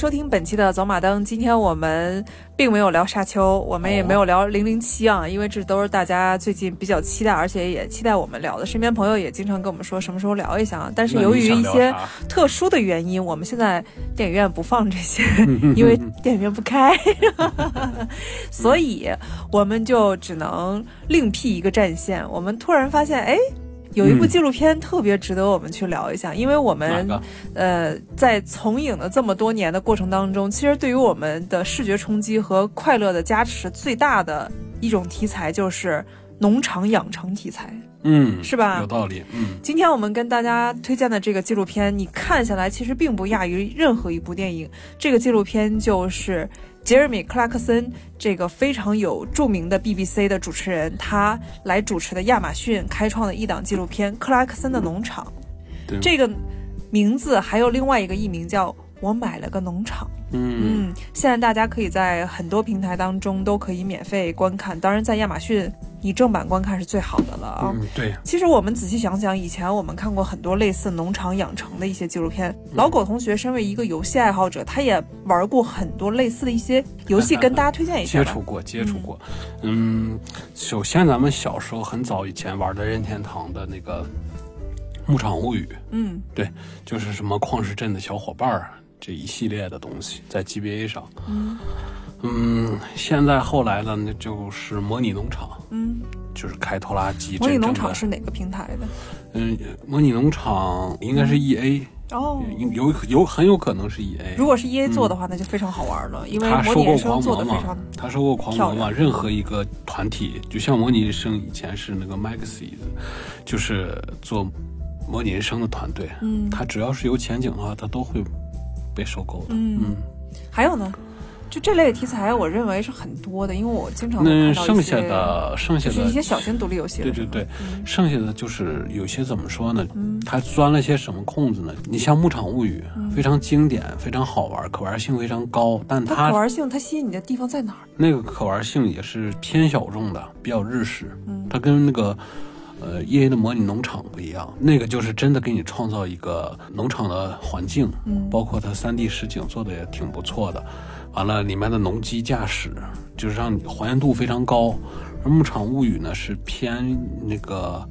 收听本期的走马灯。今天我们并没有聊沙丘，我们也没有聊零零七啊，因为这都是大家最近比较期待，而且也期待我们聊的。身边朋友也经常跟我们说什么时候聊一下啊。但是由于一些特殊的原因，我们现在电影院不放这些，因为电影院不开，所以我们就只能另辟一个战线。我们突然发现，哎。有一部纪录片特别值得我们去聊一下，因为我们呃在从影的这么多年的过程当中，其实对于我们的视觉冲击和快乐的加持最大的一种题材就是农场养成题材，嗯，是吧？有道理，嗯。今天我们跟大家推荐的这个纪录片，你看下来其实并不亚于任何一部电影。这个纪录片就是。杰瑞米·克拉克森这个非常有著名的 BBC 的主持人，他来主持的亚马逊开创的一档纪录片《克拉克森的农场》，这个名字还有另外一个译名叫《我买了个农场》。嗯，现在大家可以在很多平台当中都可以免费观看，当然在亚马逊。你正版观看是最好的了啊！嗯，对。其实我们仔细想想，以前我们看过很多类似农场养成的一些纪录片。老狗同学身为一个游戏爱好者，他也玩过很多类似的一些游戏，跟大家推荐一下。接触过，接触过。嗯，首先咱们小时候很早以前玩的任天堂的那个《牧场物语》。嗯，对，就是什么矿石镇的小伙伴儿这一系列的东西，在 GBA 上。嗯。嗯，现在后来呢，那就是模拟农场，嗯，就是开拖拉机。模拟农场是哪个平台的？嗯，模拟农场应该是 E A 哦，有有很有可能是 E A。如果是 E A 做的话，那就非常好玩了，因为他收购狂魔嘛，他收购狂魔嘛，任何一个团体，就像模拟人生以前是那个 Maxis，就是做模拟人生的团队，嗯，他只要是有前景的话，他都会被收购的，嗯，还有呢？就这类题材，我认为是很多的，因为我经常那剩下的剩下的是一些小型独立游戏。对对对，剩下的就是有些怎么说呢？它钻了些什么空子呢？你像《牧场物语》，非常经典，非常好玩，可玩性非常高。但它可玩性，它吸引你的地方在哪儿？那个可玩性也是偏小众的，比较日式。它跟那个呃 E A 的模拟农场不一样，那个就是真的给你创造一个农场的环境，包括它三 D 实景做的也挺不错的。完了，里面的农机驾驶就是让你还原度非常高，而《牧场物语》呢是偏那个，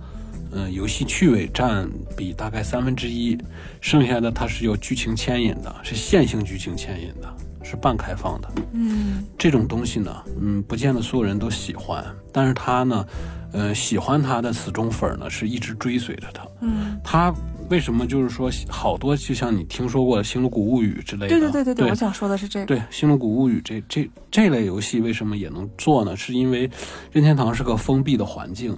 嗯，游戏趣味占比大概三分之一，剩下的它是有剧情牵引的，是线性剧情牵引的，是半开放的。嗯，这种东西呢，嗯，不见得所有人都喜欢，但是它呢，呃，喜欢他的死忠粉呢是一直追随着他。嗯，它。为什么就是说好多就像你听说过《星露谷物语》之类的？对对对对对，我想说的是这个。对，《星露谷物语》这这这类游戏为什么也能做呢？是因为任天堂是个封闭的环境，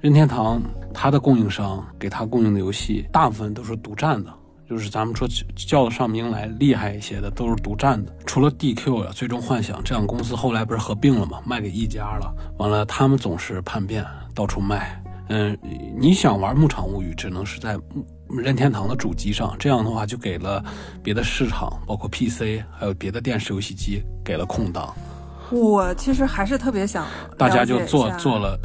任天堂它的供应商给它供应的游戏大部分都是独占的，就是咱们说叫得上名来厉害一些的都是独占的。除了 DQ 啊、最终幻想这样公司后来不是合并了吗？卖给一家了，完了他们总是叛变，到处卖。嗯，你想玩《牧场物语》，只能是在。任天堂的主机上，这样的话就给了别的市场，包括 PC，还有别的电视游戏机给了空档。我其实还是特别想，大家就做做了，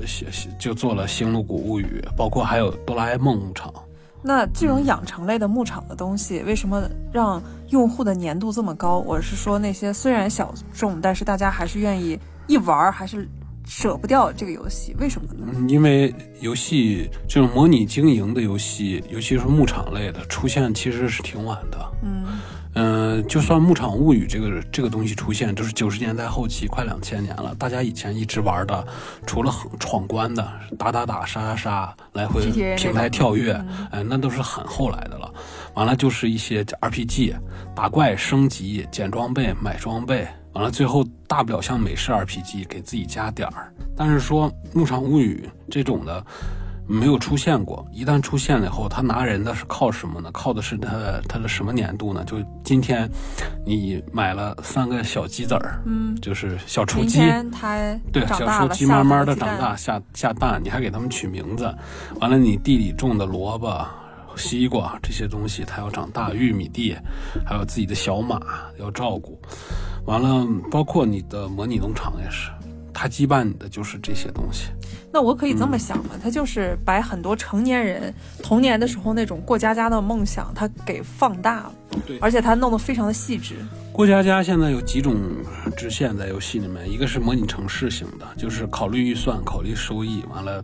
就做了《星露谷物语》，包括还有《哆啦 A 梦牧场》。那这种养成类的牧场的东西，为什么让用户的粘度这么高？我是说那些虽然小众，但是大家还是愿意一玩，还是。舍不掉这个游戏，为什么呢？因为游戏这种模拟经营的游戏，尤其是牧场类的，出现其实是挺晚的。嗯嗯，就算《牧场物语》这个这个东西出现，就是九十年代后期，快两千年了。大家以前一直玩的，除了闯关的打打打杀杀杀，来回平台跳跃，哎，那都是很后来的了。完了就是一些 RPG，打怪升级、捡装备、买装备。完了，最后大不了像美式 RPG 给自己加点儿，但是说《牧场物语》这种的没有出现过。一旦出现了以后，他拿人的是靠什么呢？靠的是他他的什么粘度呢？就今天你买了三个小鸡子儿，嗯，就是小雏鸡，它对小雏鸡慢慢的长大下下蛋，你还给它们取名字。完了，你地里种的萝卜、西瓜这些东西，它要长大，玉米地，还有自己的小马要照顾。完了，包括你的模拟农场也是，它羁绊你的就是这些东西。那我可以这么想嘛？他就是把很多成年人童年的时候那种过家家的梦想，它给放大了，对，而且它弄得非常的细致。过家家现在有几种支线在游戏里面，一个是模拟城市型的，就是考虑预算、考虑收益，完了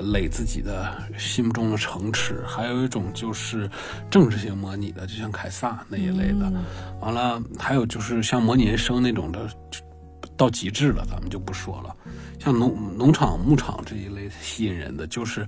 垒自己的心目中的城池；还有一种就是政治性模拟的，就像凯撒那一类的。完了，还有就是像模拟人生那种的，到极致了，咱们就不说了。像农农场、牧场这一类吸引人的，就是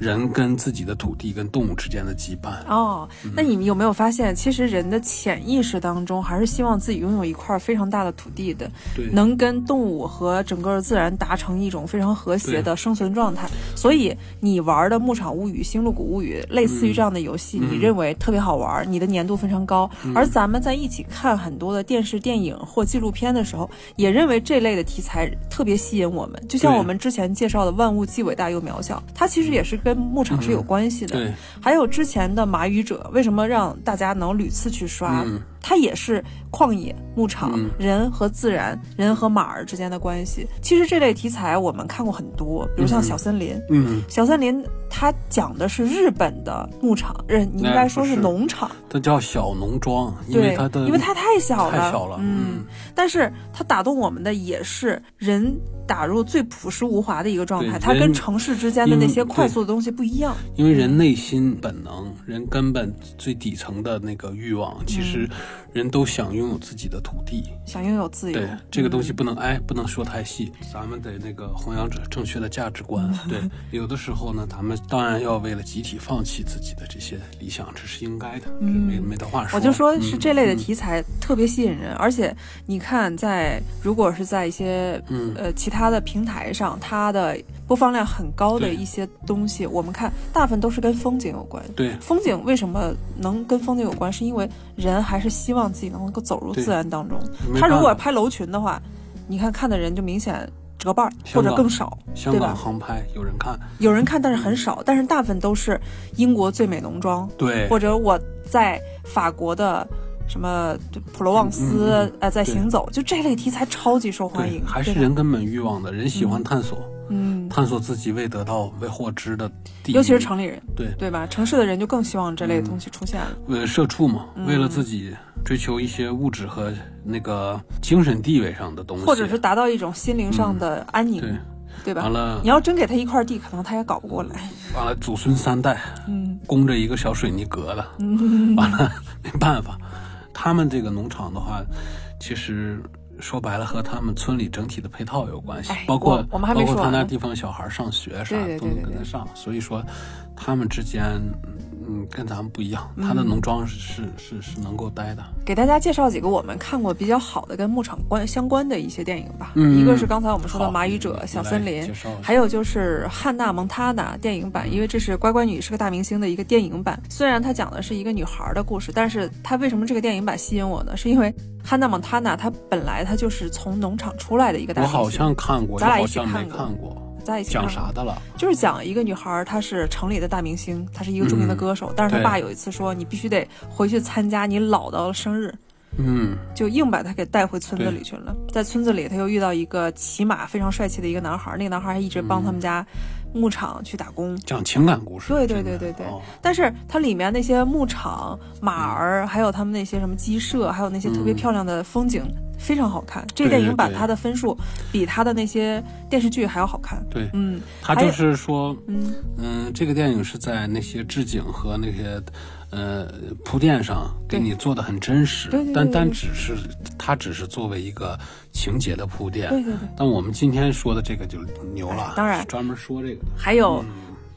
人跟自己的土地、跟动物之间的羁绊。哦，那你们有没有发现，其实人的潜意识当中还是希望自己拥有一块非常大的土地的，对，能跟动物和整个自然达成一种非常和谐的生存状态。所以你玩的《牧场物语》《星露谷物语》类似于这样的游戏，你认为特别好玩，你的粘度非常高。而咱们在一起看很多的电视、电影或纪录片的时候，也认为这类的题材特别吸引我们。就像我们之前介绍的《万物既伟大又渺小》，它其实也是跟牧场是有关系的。对，还有之前的《马语者》，为什么让大家能屡次去刷？它也是旷野、牧场、人和自然、人和马儿之间的关系。其实这类题材我们看过很多，比如像《小森林》。嗯，小森林它讲的是日本的牧场，人应该说是农场。它叫小农庄，因为它的因为它太小了，太小了。嗯，但是它打动我们的也是人。打入最朴实无华的一个状态，它跟城市之间的那些快速的东西不一样。因为人内心本能，人根本最底层的那个欲望，其实人都想拥有自己的土地，想拥有自由。对这个东西不能哎，不能说太细，咱们得那个弘扬着正确的价值观。对，有的时候呢，咱们当然要为了集体放弃自己的这些理想，这是应该的，这没没得话说。我就说是这类的题材特别吸引人，而且你看，在如果是在一些呃其他。的平台上，它的播放量很高的一些东西，我们看大部分都是跟风景有关。对，风景为什么能跟风景有关？是因为人还是希望自己能够走入自然当中。他如果拍楼群的话，你看看的人就明显折半或者更少，香港航拍有人看，有人看，但是很少。但是大部分都是英国最美农庄，对，或者我在法国的。什么普罗旺斯呃，在行走，就这类题材超级受欢迎，还是人根本欲望的人喜欢探索，嗯，探索自己未得到、未获知的地，尤其是城里人，对对吧？城市的人就更希望这类东西出现了。为了社畜嘛，为了自己追求一些物质和那个精神地位上的东西，或者是达到一种心灵上的安宁，对对吧？完了，你要真给他一块地，可能他也搞不过来。完了，祖孙三代，嗯，供着一个小水泥格子，嗯，完了没办法。他们这个农场的话，其实说白了和他们村里整体的配套有关系，包括我们还没说，包括他那地方小孩上学啥都能跟得上，所以说他们之间。嗯，跟咱们不一样，他的农庄是是是能够待的。给大家介绍几个我们看过比较好的跟牧场关相关的一些电影吧。一个是刚才我们说的《马语者》《小森林》，还有就是《汉娜蒙塔娜》电影版，因为这是乖乖女是个大明星的一个电影版。虽然它讲的是一个女孩的故事，但是它为什么这个电影版吸引我呢？是因为汉娜蒙塔娜她本来她就是从农场出来的一个大明星。我好像看过，咱俩一起看过。在一起讲啥的了？就是讲一个女孩，她是城里的大明星，她是一个著名的歌手。但是她爸有一次说：“你必须得回去参加你姥姥的生日。”嗯，就硬把她给带回村子里去了。在村子里，她又遇到一个骑马非常帅气的一个男孩，那个男孩还一直帮他们家牧场去打工，讲情感故事。对对对对对。但是它里面那些牧场、马儿，还有他们那些什么鸡舍，还有那些特别漂亮的风景。非常好看，这个电影版它的分数比它的那些电视剧还要好看。对，嗯，它就是说，嗯嗯，这个电影是在那些置景和那些呃铺垫上给你做的很真实，但但只是它只是作为一个情节的铺垫。对对对。但我们今天说的这个就牛了，当然专门说这个。还有。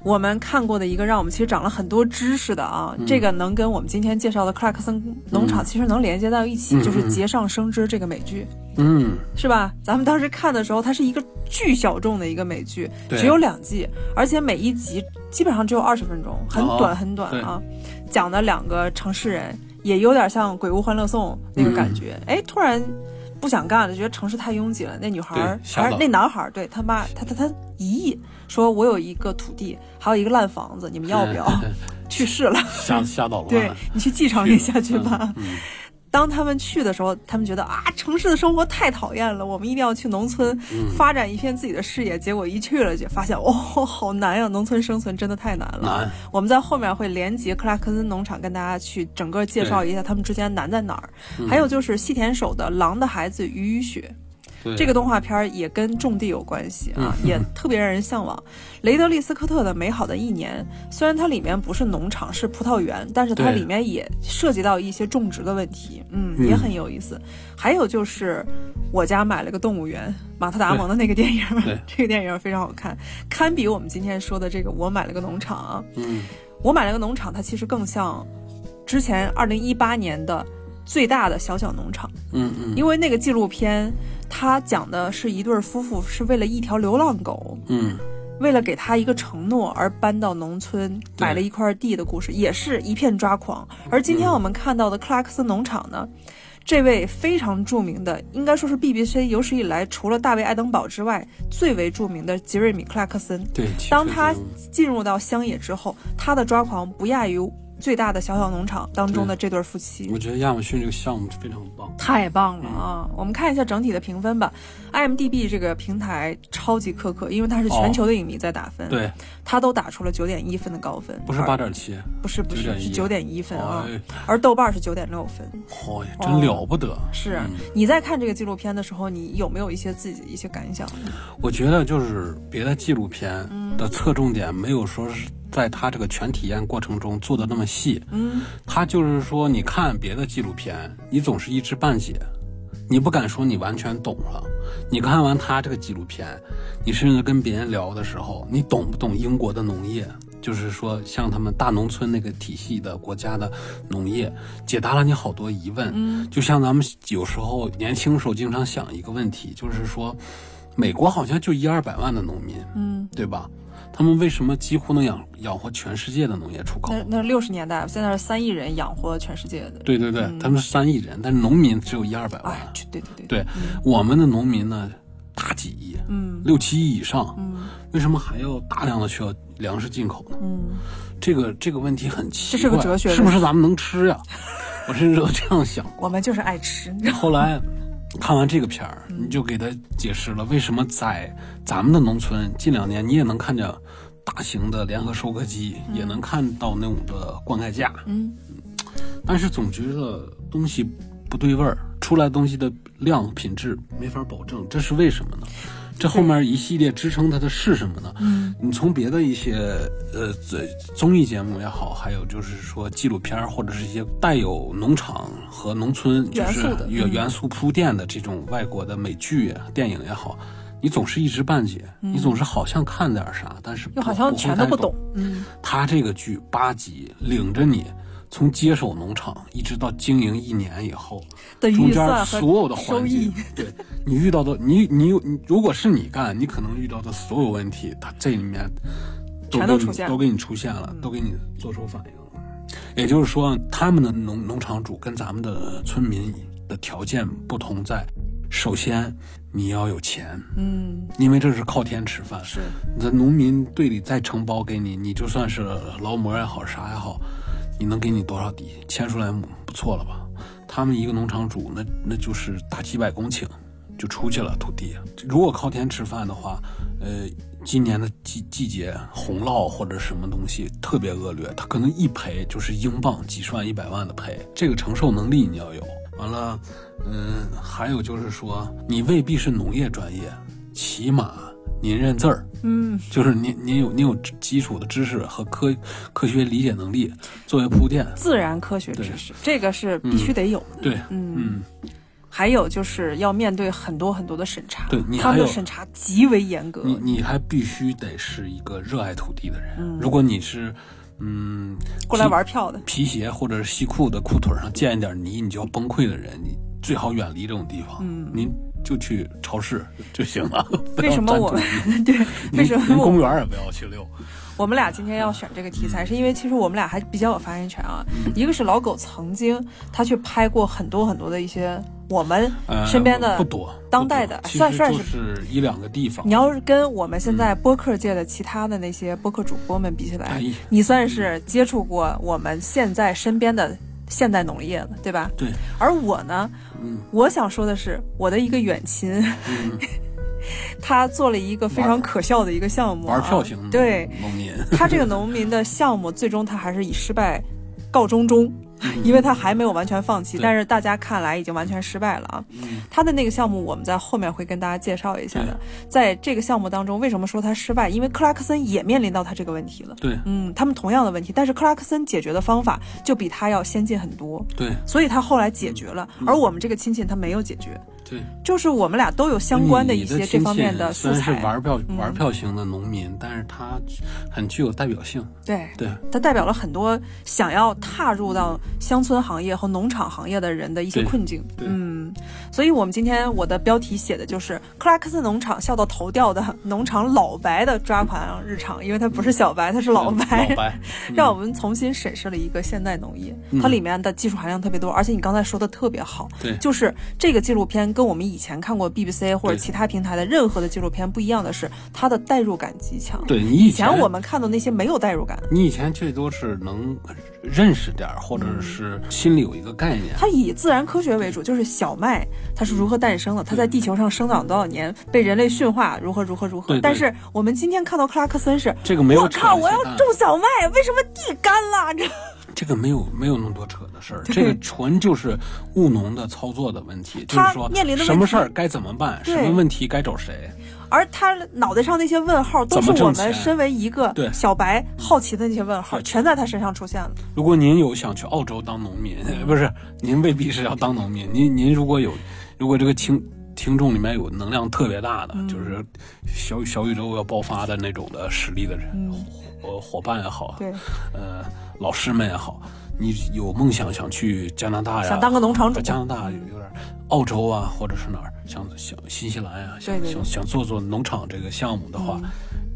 我们看过的一个让我们其实长了很多知识的啊，这个能跟我们今天介绍的克拉克森农场其实能连接到一起，就是《节上生枝》这个美剧，嗯，是吧？咱们当时看的时候，它是一个巨小众的一个美剧，只有两季，而且每一集基本上只有二十分钟，很短很短啊。讲的两个城市人，也有点像《鬼屋欢乐颂》那个感觉，哎，突然不想干了，觉得城市太拥挤了。那女孩儿还是那男孩儿，对他妈，他他他一亿。说我有一个土地，还有一个烂房子，你们要不要？去世了，吓吓到了。对你去继承一下去吧。当他们去的时候，他们觉得啊，城市的生活太讨厌了，我们一定要去农村发展一片自己的事业。结果一去了就发现，哦，好难呀，农村生存真的太难了。难。我们在后面会连接克拉克森农场，跟大家去整个介绍一下他们之间难在哪儿。还有就是细田守的《狼的孩子雨与雪》。这个动画片也跟种地有关系啊，也特别让人向往。雷德利·斯科特的《美好的一年》，虽然它里面不是农场，是葡萄园，但是它里面也涉及到一些种植的问题，嗯，也很有意思。还有就是我家买了个动物园，马特·达蒙的那个电影，这个电影非常好看，堪比我们今天说的这个我买了个农场。啊嗯，我买了个农场，它其实更像之前二零一八年的最大的小小农场。嗯嗯，因为那个纪录片。他讲的是一对夫妇是为了一条流浪狗，嗯，为了给他一个承诺而搬到农村买了一块地的故事，也是一片抓狂。而今天我们看到的克拉克森农场呢，这位非常著名的，应该说是 BBC 有史以来除了大卫·爱登堡之外最为著名的杰瑞米·克拉克森。对，当他进入到乡野之后，他的抓狂不亚于。最大的小小农场当中的这对夫妻，我觉得亚马逊这个项目非常棒，太棒了啊！我们看一下整体的评分吧。IMDB 这个平台超级苛刻，因为它是全球的影迷在打分，对，它都打出了九点一分的高分，不是八点七，不是不是是九点一分啊，而豆瓣是九点六分，嚯，真了不得！是你在看这个纪录片的时候，你有没有一些自己的一些感想？我觉得就是别的纪录片的侧重点没有说是。在他这个全体验过程中做的那么细，嗯，他就是说，你看别的纪录片，你总是一知半解，你不敢说你完全懂了。你看完他这个纪录片，你甚至跟别人聊的时候，你懂不懂英国的农业？就是说，像他们大农村那个体系的国家的农业，解答了你好多疑问。嗯，就像咱们有时候年轻时候经常想一个问题，就是说，美国好像就一二百万的农民，嗯，对吧？他们为什么几乎能养养活全世界的农业出口？那那六十年代，现在是三亿人养活全世界的。对对对，他们是三亿人，但是农民只有一二百万。对对对对，我们的农民呢，大几亿，嗯，六七亿以上，嗯，为什么还要大量的需要粮食进口呢？嗯，这个这个问题很奇怪，这是个哲学，是不是咱们能吃呀？我甚至都这样想。我们就是爱吃。后来。看完这个片儿，你就给他解释了为什么在咱们的农村近两年你也能看见大型的联合收割机，也能看到那种的灌溉架，嗯，但是总觉得东西不对味儿，出来东西的量品质没法保证，这是为什么呢？这后面一系列支撑它的是什么呢？嗯，你从别的一些呃综艺节目也好，还有就是说纪录片或者是一些带有农场和农村就是元元素铺垫的这种外国的美剧、电影也好，你总是一知半解，你总是好像看点啥，但是又好像全都不懂。嗯，他这个剧八集领着你。从接手农场一直到经营一年以后，中间所有的环节，对你遇到的，你你你，如果是你干，你可能遇到的所有问题，它这里面全都出现，都给你出现了，都给你做出反应了。也就是说，他们的农农场主跟咱们的村民的条件不同，在首先你要有钱，嗯，因为这是靠天吃饭，是。你的农民队里再承包给你，你就算是劳模也好，啥也好。你能给你多少地？千数来亩不错了吧？他们一个农场主，那那就是大几百公顷就出去了土地。如果靠天吃饭的话，呃，今年的季季节洪涝或者什么东西特别恶劣，他可能一赔就是英镑几十万、一百万的赔，这个承受能力你要有。完了，嗯，还有就是说，你未必是农业专业，起码。您认字儿，嗯，就是您您有您有基础的知识和科科学理解能力作为铺垫，自然科学知识这个是必须得有的。对，嗯嗯，还有就是要面对很多很多的审查，对，他们的审查极为严格。你你还必须得是一个热爱土地的人。如果你是嗯过来玩票的，皮鞋或者是西裤的裤腿上溅一点泥你就要崩溃的人，你最好远离这种地方。嗯，您。就去超市就行了。为什么我们 对？为什么公园也不要去溜？我们俩今天要选这个题材，是因为其实我们俩还比较有发言权啊。一个是老狗曾经他去拍过很多很多的一些我们身边的不多当代的，算算是一两个地方。你要是跟我们现在播客界的其他的那些播客主播们比起来，你算是接触过我们现在身边的。现代农业了，对吧？对。而我呢，嗯，我想说的是，我的一个远亲，他做了一个非常可笑的一个项目，玩票型对农民，他这个农民的项目最终他还是以失败告终终。因为他还没有完全放弃，但是大家看来已经完全失败了啊。他的那个项目，我们在后面会跟大家介绍一下的。在这个项目当中，为什么说他失败？因为克拉克森也面临到他这个问题了。对，嗯，他们同样的问题，但是克拉克森解决的方法就比他要先进很多。对，所以他后来解决了，而我们这个亲戚他没有解决。对，就是我们俩都有相关的一些这方面的素材。虽然是玩票玩票型的农民，但是他很具有代表性。对对，他代表了很多想要踏入到乡村行业和农场行业的人的一些困境。嗯，所以我们今天我的标题写的就是克拉克斯农场笑到头掉的农场老白的抓狂日常，因为他不是小白，他是老白。老白，让我们重新审视了一个现代农业，它里面的技术含量特别多，而且你刚才说的特别好。对，就是这个纪录片跟。跟我们以前看过 BBC 或者其他平台的任何的纪录片不一样的是，它的代入感极强。对你以前我们看到那些没有代入感，你以前最多是能认识点儿，或者是心里有一个概念。它以自然科学为主，就是小麦它是如何诞生的，它在地球上生长多少年，被人类驯化如何如何如何。但是我们今天看到克拉克森是这个没有。我靠！我要种小麦，为什么地干了？这。这个没有没有那么多扯的事儿，这个纯就是务农的操作的问题，就是说什么事儿该怎么办，什么问题该找谁。而他脑袋上那些问号，都是我们身为一个小白好奇的那些问号，全在他身上出现了。如果您有想去澳洲当农民，不是您未必是要当农民，您您如果有，如果这个听听众里面有能量特别大的，就是小小宇宙要爆发的那种的实力的人，呃，伙伴也好，对，呃。老师们也好，你有梦想想去加拿大呀？想当个农场主？加拿大有点，澳洲啊，或者是哪儿？想想新西兰呀，想想想做做农场这个项目的话，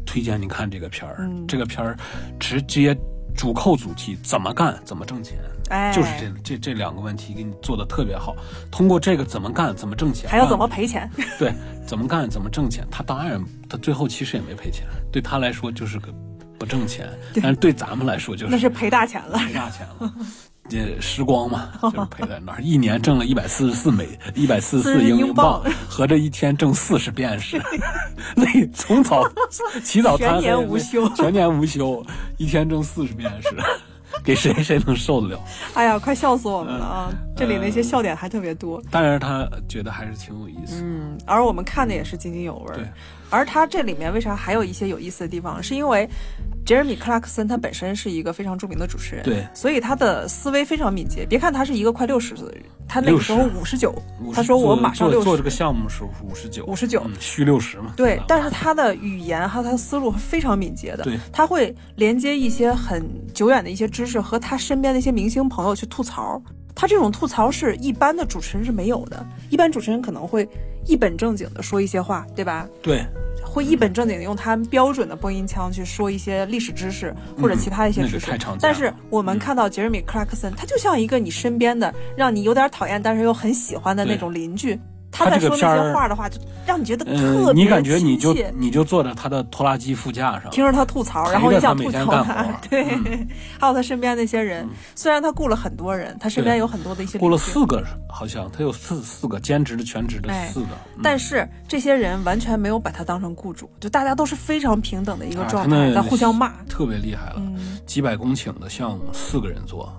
推荐你看这个片儿。这个片儿直接主扣主题，怎么干怎么挣钱，哎，就是这这这两个问题给你做的特别好。通过这个怎么干怎么挣钱，还要怎么赔钱？对，怎么干怎么挣钱？他当然他最后其实也没赔钱，对他来说就是个。不挣钱，但是对咱们来说就是那是赔大钱了，赔大钱了。这时光嘛，就是赔在那儿。一年挣了一百四十四美，一百四十四英镑，合着一天挣四十便士。那从早起早贪黑，全年无休，全年无休，一天挣四十便士，给谁谁能受得了？哎呀，快笑死我们了啊！这里那些笑点还特别多，但是他觉得还是挺有意思。嗯，而我们看的也是津津有味。对，而他这里面为啥还有一些有意思的地方？是因为。杰瑞米·克拉克森他本身是一个非常著名的主持人，对，所以他的思维非常敏捷。别看他是一个快六十岁的人，他那个时候五十九，他说我马上六十。做这个项目是五十九，五十九，虚六十嘛。对，但是他的语言还有他的思路非常敏捷的，对，他会连接一些很久远的一些知识和他身边的一些明星朋友去吐槽。他这种吐槽是一般的主持人是没有的，一般主持人可能会一本正经的说一些话，对吧？对。会一本正经的用他们标准的播音腔去说一些历史知识或者其他一些知识，但是我们看到杰瑞米·克拉克森，他就像一个你身边的让你有点讨厌但是又很喜欢的那种邻居。他在说那些话的话，就让你觉得特别你感觉你就你就坐在他的拖拉机副驾上，听着他吐槽，然后你想吐槽他。对，还有他身边那些人，虽然他雇了很多人，他身边有很多的一些雇了四个，好像他有四四个兼职的、全职的四个。但是这些人完全没有把他当成雇主，就大家都是非常平等的一个状态，在互相骂，特别厉害了。几百公顷的项目，四个人做。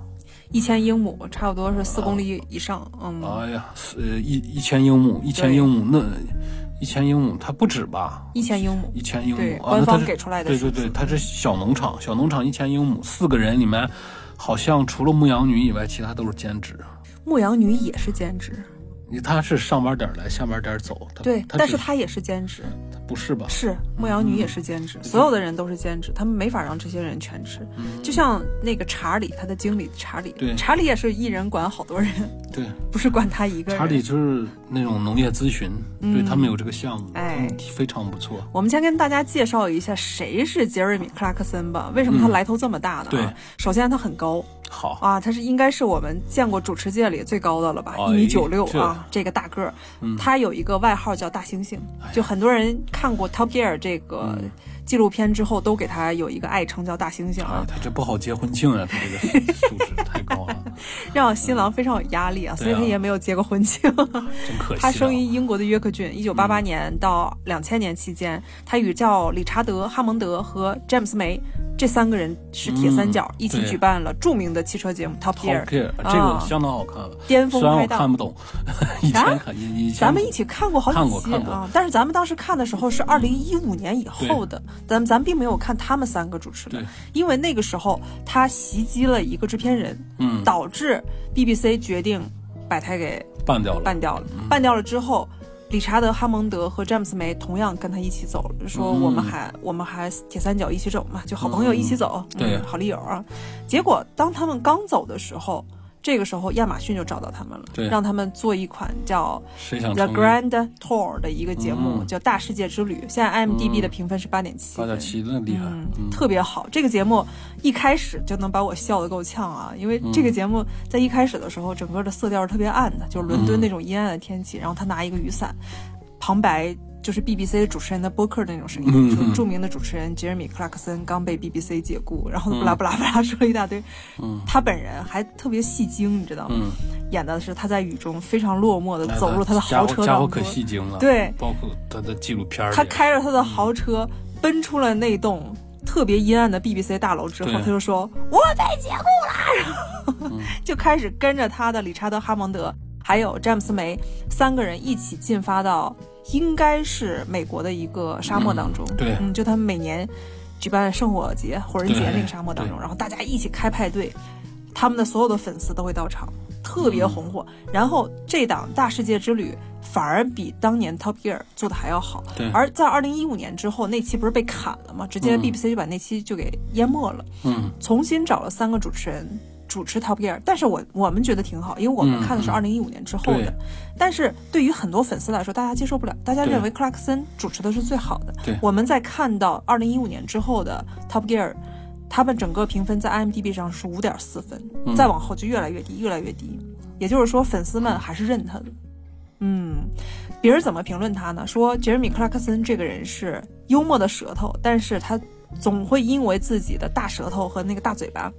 一千英亩，差不多是四公里以上。嗯，哎呀，呃，一一千英亩，一千英亩，那一千英亩，它不止吧？一千英亩，一千英亩，官方给出来的。对对对，它是小农场，小农场一千英亩，四个人里面，好像除了牧羊女以外，其他都是兼职。牧羊女也是兼职。你他是上班点来，下班点走。对，但是他也是兼职。不是吧？是牧羊女也是兼职，所有的人都是兼职，他们没法让这些人全职。就像那个查理，他的经理查理，对，查理也是一人管好多人，对，不是管他一个人。查理就是那种农业咨询，对他们有这个项目，哎，非常不错。我们先跟大家介绍一下谁是杰瑞米·克拉克森吧。为什么他来头这么大呢？对，首先他很高，好啊，他是应该是我们见过主持界里最高的了吧？一米九六啊，这个大个儿，他有一个外号叫大猩猩，就很多人看过 Top Gear。这个纪录片之后都给他有一个爱称叫大猩猩啊。他这不好结婚庆啊，他这个素质太高了，让新郎非常有压力啊，所以他也没有结过婚庆。真可惜。他生于英国的约克郡，一九八八年到两千年期间，他与叫理查德·哈蒙德和詹姆斯·梅。这三个人是铁三角，一起举办了著名的汽车节目《Top Gear》，这个相当好看了。巅峰拍档，看不懂。以前看，以咱们一起看过好几期啊。但是咱们当时看的时候是二零一五年以后的，咱咱并没有看他们三个主持的，因为那个时候他袭击了一个制片人，嗯，导致 BBC 决定把他给办掉了。办掉了，办掉了之后。理查德·哈蒙德和詹姆斯·梅同样跟他一起走了，说我们还我们还铁三角一起走嘛，就好朋友一起走，对，好丽友啊。结果当他们刚走的时候。这个时候，亚马逊就找到他们了，让他们做一款叫《The Grand Tour》的一个节目，叫《大世界之旅》。现在 IMDB 的评分是八点七，八点七那厉害，特别好。这个节目一开始就能把我笑得够呛啊，因为这个节目在一开始的时候，整个的色调是特别暗的，就是伦敦那种阴暗的天气，然后他拿一个雨伞，旁白。就是 BBC 主持人的播客的那种声音，就著名的主持人杰瑞米·克拉克森刚被 BBC 解雇，然后布拉布拉布拉说了一大堆。他本人还特别戏精，你知道吗？演的是他在雨中非常落寞的走入他的豪车当中。家伙可戏精了。对，包括他的纪录片他开着他的豪车奔出了那栋特别阴暗的 BBC 大楼之后，他就说：“我被解雇了。”然后 就开始跟着他的理查德·哈蒙德还有詹姆斯·梅三个人一起进发到。应该是美国的一个沙漠当中，对，嗯，就他们每年举办圣火节、火人节那个沙漠当中，然后大家一起开派对，他们的所有的粉丝都会到场，特别红火。然后这档大世界之旅反而比当年 Top Gear 做的还要好。对，而在二零一五年之后，那期不是被砍了吗？直接 BBC 就把那期就给淹没了。嗯，重新找了三个主持人。主持 Top Gear，但是我我们觉得挺好，因为我们看的是二零一五年之后的。但是对于很多粉丝来说，大家接受不了，大家认为克拉克森主持的是最好的。对，我们在看到二零一五年之后的 Top Gear，他们整个评分在 IMDB 上是五点四分，再往后就越来越低，越来越低。也就是说，粉丝们还是认他的。嗯，别人怎么评论他呢？说杰瑞米克拉克森这个人是幽默的舌头，但是他总会因为自己的大舌头和那个大嘴巴。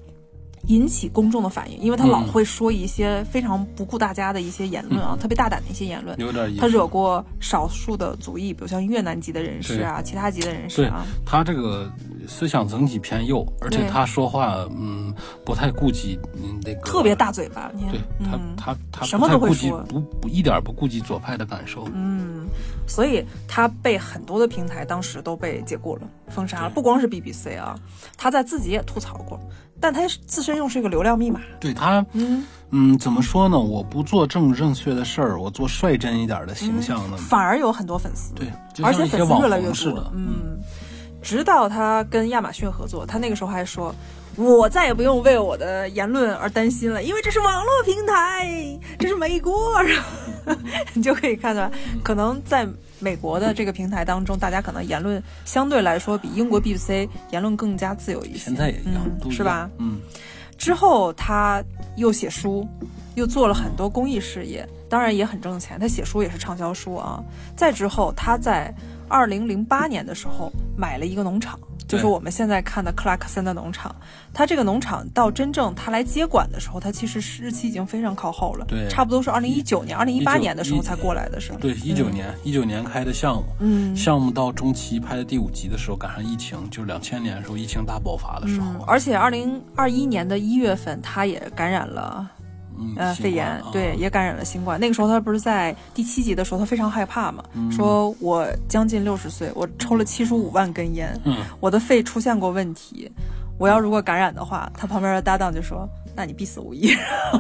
引起公众的反应，因为他老会说一些非常不顾大家的一些言论啊，特别大胆的一些言论。有点他惹过少数的族裔，比如像越南籍的人士啊，其他籍的人士啊。他这个思想整体偏右，而且他说话嗯不太顾及那个。特别大嘴巴，你看。对他他他什么都会说，不不一点不顾及左派的感受。嗯，所以他被很多的平台当时都被解雇了、封杀了，不光是 BBC 啊，他在自己也吐槽过。但他自身又是一个流量密码，对他，嗯嗯，怎么说呢？我不做正正确的事儿，我做率真一点的形象呢，反而有很多粉丝，对，而且粉丝越来越多，嗯，直到他跟亚马逊合作，他那个时候还说。我再也不用为我的言论而担心了，因为这是网络平台，这是美国，你就可以看到，可能在美国的这个平台当中，大家可能言论相对来说比英国 BBC 言论更加自由一些。现在也一样，是吧？嗯。之后他又写书，又做了很多公益事业，当然也很挣钱。他写书也是畅销书啊。再之后，他在二零零八年的时候买了一个农场。就是我们现在看的克拉克森的农场，他这个农场到真正他来接管的时候，他其实日期已经非常靠后了，对，差不多是二零一九年、二零一八年的时候才过来的，是对，一九年，一九年开的项目，嗯，项目到中期拍的第五集的时候赶上疫情，就两千年的时候疫情大爆发的时候，而且二零二一年的一月份他也感染了。呃，肺炎对，也感染了新冠。那个时候他不是在第七集的时候，他非常害怕嘛，说我将近六十岁，我抽了七十五万根烟，我的肺出现过问题，我要如果感染的话，他旁边的搭档就说。那你必死无疑。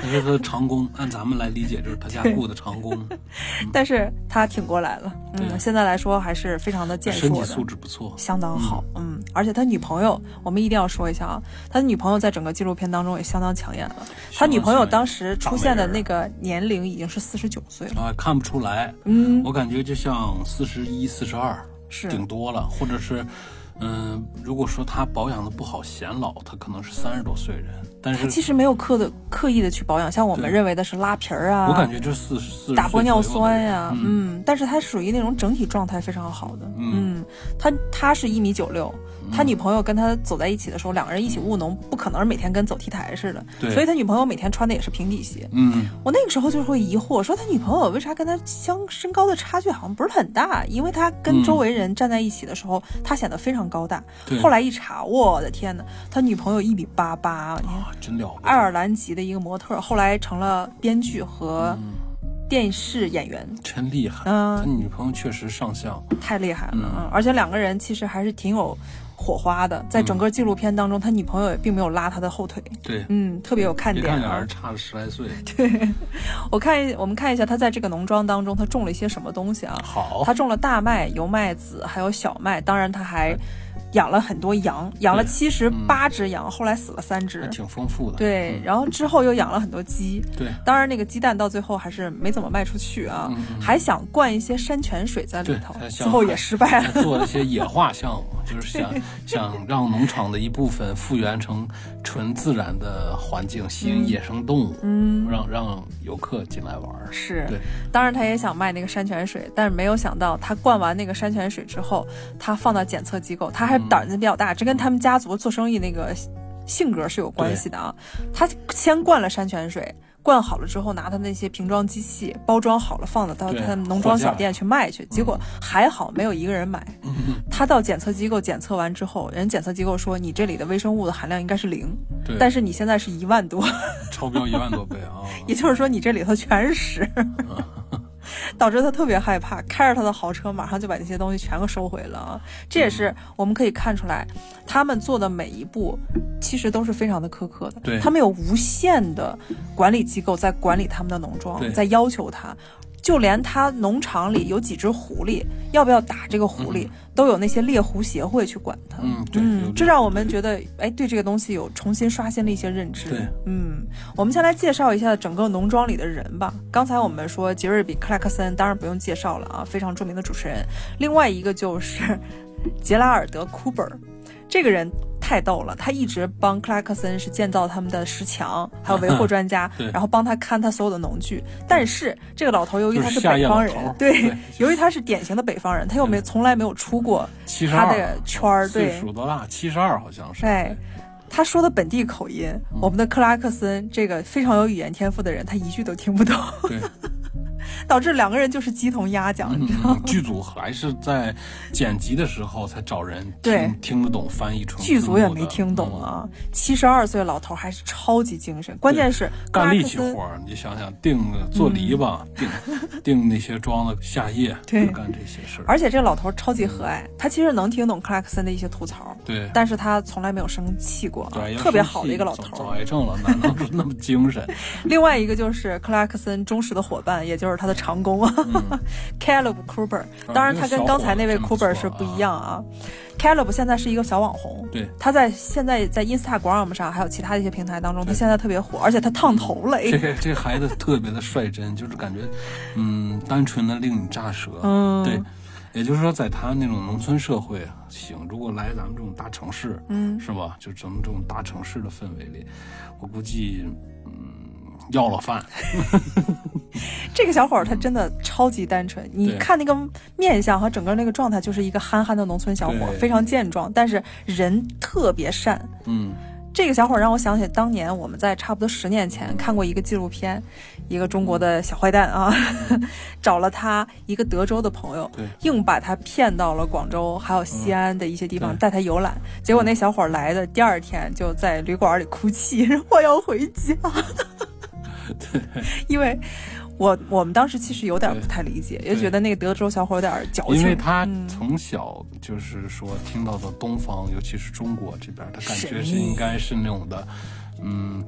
他是他的长工，按咱们来理解，就是他家雇的长工。但是他挺过来了，嗯，现在来说还是非常的健硕的，身体素质不错，相当好，嗯。而且他女朋友，我们一定要说一下啊，他的女朋友在整个纪录片当中也相当抢眼了。他女朋友当时出现的那个年龄已经是四十九岁了，啊，看不出来，嗯，我感觉就像四十一、四十二，是顶多了，或者是。嗯，如果说他保养的不好显老，他可能是三十多岁人，但是他其实没有刻的刻意的去保养，像我们认为的是拉皮儿啊，我感觉就四十四打玻尿酸呀，嗯，但是他属于那种整体状态非常好的，嗯，他他是一米九六。他女朋友跟他走在一起的时候，两个人一起务农，不可能是每天跟走 T 台似的。对。所以他女朋友每天穿的也是平底鞋。嗯。我那个时候就会疑惑，说他女朋友为啥跟他相身高的差距好像不是很大？因为他跟周围人站在一起的时候，他显得非常高大。后来一查，我的天哪，他女朋友一米八八，你看，真了爱尔兰籍的一个模特，后来成了编剧和电视演员，真厉害。嗯。他女朋友确实上相。太厉害了，嗯。而且两个人其实还是挺有。火花的，在整个纪录片当中，他女朋友也并没有拉他的后腿。对，嗯，特别有看点。看俩人差了十来岁。对，我看一，我们看一下他在这个农庄当中，他种了一些什么东西啊？好，他种了大麦、油麦子，还有小麦，当然他还。养了很多羊，养了七十八只羊，后来死了三只，挺丰富的。对，然后之后又养了很多鸡。对，当然那个鸡蛋到最后还是没怎么卖出去啊，还想灌一些山泉水在里头，最后也失败了。做了一些野化 项目，就是想想让农场的一部分复原成纯自然的环境，吸引野生动物，嗯，让让游客进来玩。是，对。当然他也想卖那个山泉水，但是没有想到他灌完那个山泉水之后，他放到检测机构，他还。胆子比较大，这跟他们家族做生意那个性格是有关系的啊。他先灌了山泉水，灌好了之后，拿他那些瓶装机器包装好了，放到到他农庄小店去卖去。结果还好没有一个人买。他到检测机构检测完之后，人检测机构说你这里的微生物的含量应该是零，但是你现在是一万多，超标一万多倍啊！也就是说你这里头全是屎。导致他特别害怕，开着他的豪车，马上就把那些东西全给收回了啊！这也是我们可以看出来，他们做的每一步，其实都是非常的苛刻的。对，他们有无限的管理机构在管理他们的农庄，在要求他。就连他农场里有几只狐狸，要不要打这个狐狸，都有那些猎狐协会去管他。嗯，对，这让我们觉得，哎，对这个东西有重新刷新了一些认知。对，嗯，我们先来介绍一下整个农庄里的人吧。刚才我们说杰瑞比克莱克森，当然不用介绍了啊，非常著名的主持人。另外一个就是 杰拉尔德库本，这个人。太逗了，他一直帮克拉克森是建造他们的石墙，还有维护专家，然后帮他看他所有的农具。但是这个老头由于他是北方人，对，由于他是典型的北方人，他又没从来没有出过他的圈儿，对，岁数多大？七十二好像是。对，他说的本地口音，我们的克拉克森这个非常有语言天赋的人，他一句都听不懂。对。导致两个人就是鸡同鸭讲，你知道吗？剧组还是在剪辑的时候才找人对听得懂翻译成。剧组也没听懂啊！七十二岁老头还是超级精神，关键是干力气活儿。你想想，钉做篱笆，钉钉 那些桩子下叶，对，干这些事儿。而且这个老头超级和蔼，他其实能听懂克拉克森的一些吐槽，对，但是他从来没有生气过，对，特别好的一个老头。早癌症了，哪能那么精神？另外一个就是克拉克森忠实的伙伴，也就是他的长工 啊。Caleb Cooper，当然他跟刚才那位 Cooper 是不一样啊。Caleb 现在是一个小网红，对，他在现在在 Instagram 上还有其他的一些平台当中，他现在特别火，而且他烫头了。这个这孩子特别的率真，就是感觉，嗯，单纯的令你咋舌。嗯，对，也就是说，在他那种农村社会行，如果来咱们这种大城市，嗯，是吧？就咱们这种大城市的氛围里，我估计，嗯。要了饭，这个小伙儿他真的超级单纯。你看那个面相和整个那个状态，就是一个憨憨的农村小伙，非常健壮，但是人特别善。嗯，这个小伙儿让我想起当年我们在差不多十年前看过一个纪录片，一个中国的小坏蛋啊，找了他一个德州的朋友，硬把他骗到了广州还有西安的一些地方带他游览。结果那小伙儿来的第二天就在旅馆里哭泣，我要回家。对，因为我我们当时其实有点不太理解，也觉得那个德州小伙有点矫情。因为他从小就是说听到的东方，尤其是中国这边，他感觉是应该是那种的，嗯，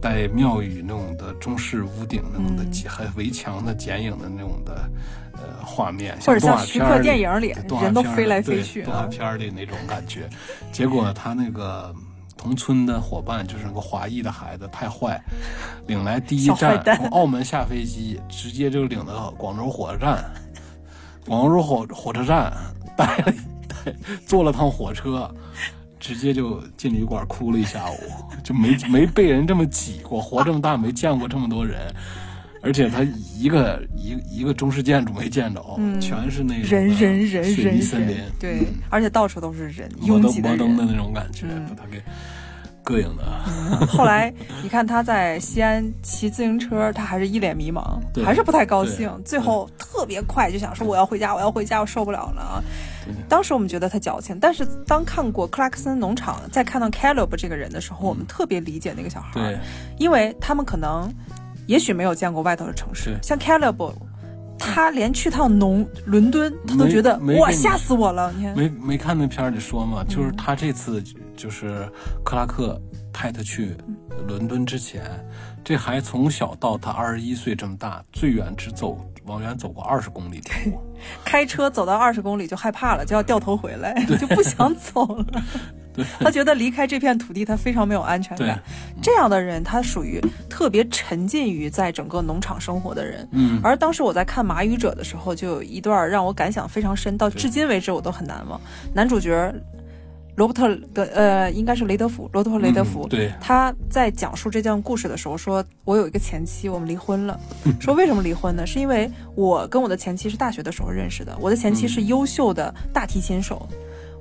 带庙宇那种的中式屋顶那种的，还围墙的剪影的那种的呃画面，或者像徐克电影里人都飞来飞去，动画片里那种感觉。结果他那个。同村的伙伴就是个华裔的孩子，太坏，领来第一站从澳门下飞机，直接就领到广州火车站。广州火火车站待了待坐了趟火车，直接就进旅馆哭了一下午，就没没被人这么挤过，活这么大没见过这么多人。而且他一个一一个中式建筑没见着，全是那人人人人森林，对，而且到处都是人，拥挤的人的那种感觉，把他给膈应的。后来你看他在西安骑自行车，他还是一脸迷茫，还是不太高兴。最后特别快就想说我要回家，我要回家，我受不了了啊！当时我们觉得他矫情，但是当看过克拉克森农场，再看到 Caleb 这个人的时候，我们特别理解那个小孩，因为他们可能。也许没有见过外头的城市，像 Calib 他连去趟农伦敦，他都觉得哇吓死我了。你看，没没看那片里说嘛，就是他这次就是克拉克派他去伦敦之前，这还从小到他二十一岁这么大，最远只走往远走过二十公里 开车走到二十公里就害怕了，就要掉头回来，就不想走了。他觉得离开这片土地，他非常没有安全感。这样的人，他属于特别沉浸于在整个农场生活的人。嗯。而当时我在看《马语者》的时候，就有一段让我感想非常深，到至今为止我都很难忘。男主角罗伯特的呃，应该是雷德福，罗伯特雷德福。对。他在讲述这段故事的时候说：“我有一个前妻，我们离婚了。说为什么离婚呢？是因为我跟我的前妻是大学的时候认识的，我的前妻是优秀的大提琴手。”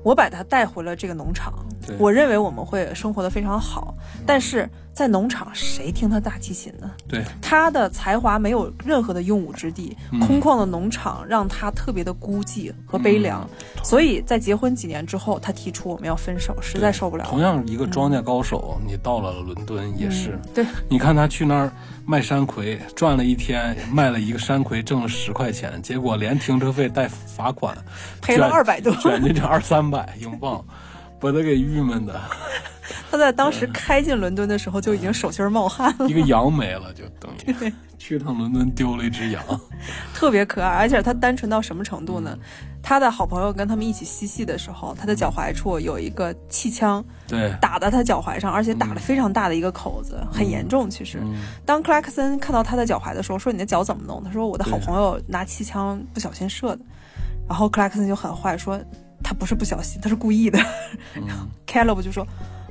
我把他带回了这个农场，我认为我们会生活的非常好，但是在农场谁听他大提琴呢？对，他的才华没有任何的用武之地，空旷的农场让他特别的孤寂和悲凉，所以在结婚几年之后，他提出我们要分手，实在受不了。同样一个庄稼高手，你到了伦敦也是，对，你看他去那儿。卖山葵赚了一天，卖了一个山葵挣了十块钱，结果连停车费带罚款赔了二百多，卷进这二三百英镑，把他给郁闷的。他在当时开进伦敦的时候就已经手心冒汗了。一个羊没了，就等于 去趟伦敦丢了一只羊，特别可爱，而且他单纯到什么程度呢？他的好朋友跟他们一起嬉戏的时候，他的脚踝处有一个气枪，对，打在他脚踝上，而且打了非常大的一个口子，很严重。其实，当克拉克森看到他的脚踝的时候，说：“你的脚怎么弄？”他说：“我的好朋友拿气枪不小心射的。”然后克拉克森就很坏，说：“他不是不小心，他是故意的。”然后 Caleb 就说。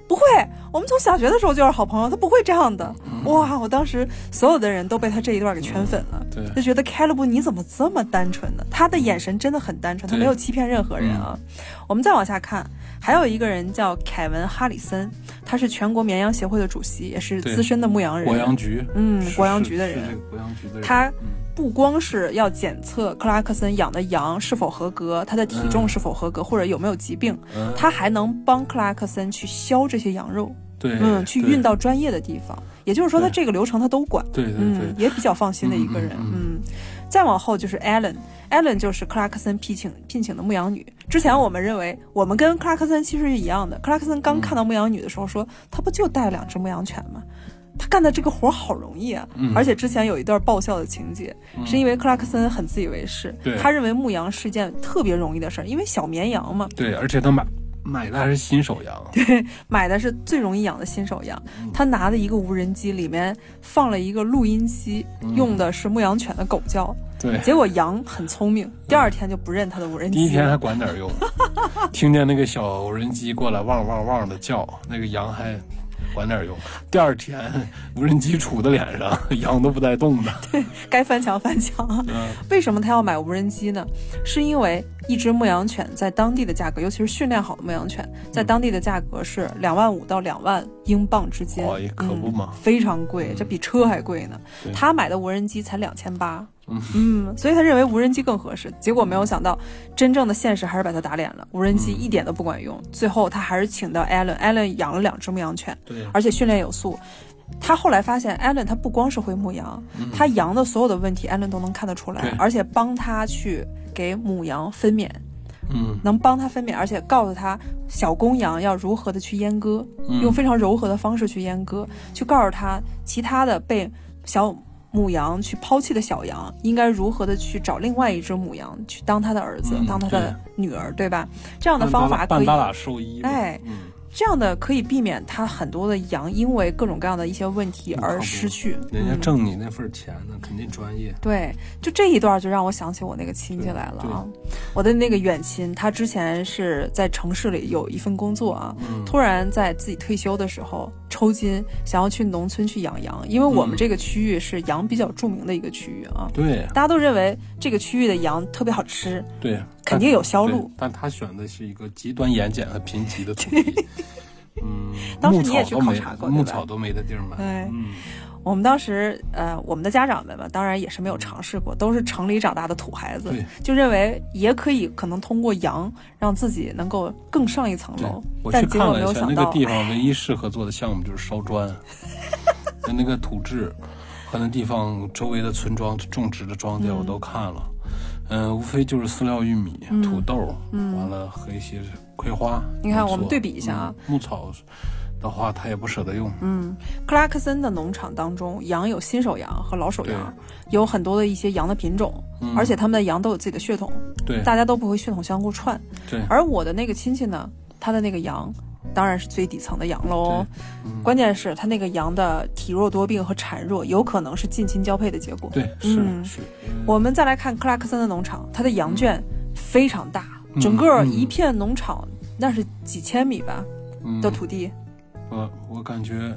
不会，我们从小学的时候就是好朋友，他不会这样的。哇，我当时所有的人都被他这一段给圈粉了，就觉得凯勒布你怎么这么单纯呢？他的眼神真的很单纯，他没有欺骗任何人啊。我们再往下看，还有一个人叫凯文哈里森，他是全国绵羊协会的主席，也是资深的牧羊人。国羊局，嗯，国羊局的人，国羊局的人，他。不光是要检测克拉克森养的羊是否合格，它的体重是否合格，或者有没有疾病，他还能帮克拉克森去削这些羊肉，对，嗯，去运到专业的地方。也就是说，他这个流程他都管，对对对，也比较放心的一个人。嗯，再往后就是 Allen，Allen 就是克拉克森聘请聘请的牧羊女。之前我们认为我们跟克拉克森其实是一样的。克拉克森刚看到牧羊女的时候说，他不就带了两只牧羊犬吗？他干的这个活好容易啊！而且之前有一段爆笑的情节，是因为克拉克森很自以为是，他认为牧羊是件特别容易的事儿，因为小绵羊嘛。对，而且他买买的还是新手羊，对，买的是最容易养的新手羊。他拿的一个无人机里面放了一个录音机，用的是牧羊犬的狗叫。对，结果羊很聪明，第二天就不认他的无人机。第一天还管点用，听见那个小无人机过来汪汪汪的叫，那个羊还。管点用，第二天无人机杵在脸上，羊都不带动的。对，该翻墙翻墙。为什么他要买无人机呢？是因为一只牧羊犬在当地的价格，尤其是训练好的牧羊犬，在当地的价格是两万五到两万英镑之间。可不嘛，非常贵，这比车还贵呢。他买的无人机才两千八。嗯，所以他认为无人机更合适，结果没有想到，真正的现实还是把他打脸了。无人机一点都不管用，最后他还是请到 Allen，Allen 养了两只牧羊犬，对，而且训练有素。他后来发现，Allen 他不光是会牧羊，他羊的所有的问题，Allen 都能看得出来，而且帮他去给母羊分娩，嗯，能帮他分娩，而且告诉他小公羊要如何的去阉割，用非常柔和的方式去阉割，去告诉他其他的被小。母羊去抛弃的小羊，应该如何的去找另外一只母羊去当他的儿子，当他的女儿，对吧？这样的方法可以。这样的可以避免它很多的羊因为各种各样的一些问题而失去。人家挣你那份钱呢，肯定专业。对，就这一段就让我想起我那个亲戚来了啊，我的那个远亲，他之前是在城市里有一份工作啊，突然在自己退休的时候抽筋，想要去农村去养羊，因为我们这个区域是羊比较著名的一个区域啊。对，大家都认为这个区域的羊特别好吃。对。肯定有销路，但他选的是一个极端盐碱和贫瘠的土地。嗯，当时你也去考察过，牧草都没的地儿买。对，我们当时呃，我们的家长们嘛，当然也是没有尝试过，都是城里长大的土孩子，就认为也可以可能通过羊让自己能够更上一层楼。但结果没有想到，那个地方唯一适合做的项目就是烧砖，那个土质和那地方周围的村庄种植的庄稼我都看了。嗯，无非就是饲料玉米、土豆，完了和一些葵花。你看，我们对比一下啊。牧草的话，他也不舍得用。嗯，克拉克森的农场当中，羊有新手羊和老手羊，有很多的一些羊的品种，而且他们的羊都有自己的血统。对，大家都不会血统相互串。对。而我的那个亲戚呢，他的那个羊。当然是最底层的羊喽，关键是它那个羊的体弱多病和孱弱，有可能是近亲交配的结果。对，是是。我们再来看克拉克森的农场，它的羊圈非常大，整个一片农场那是几千米吧的土地。我我感觉。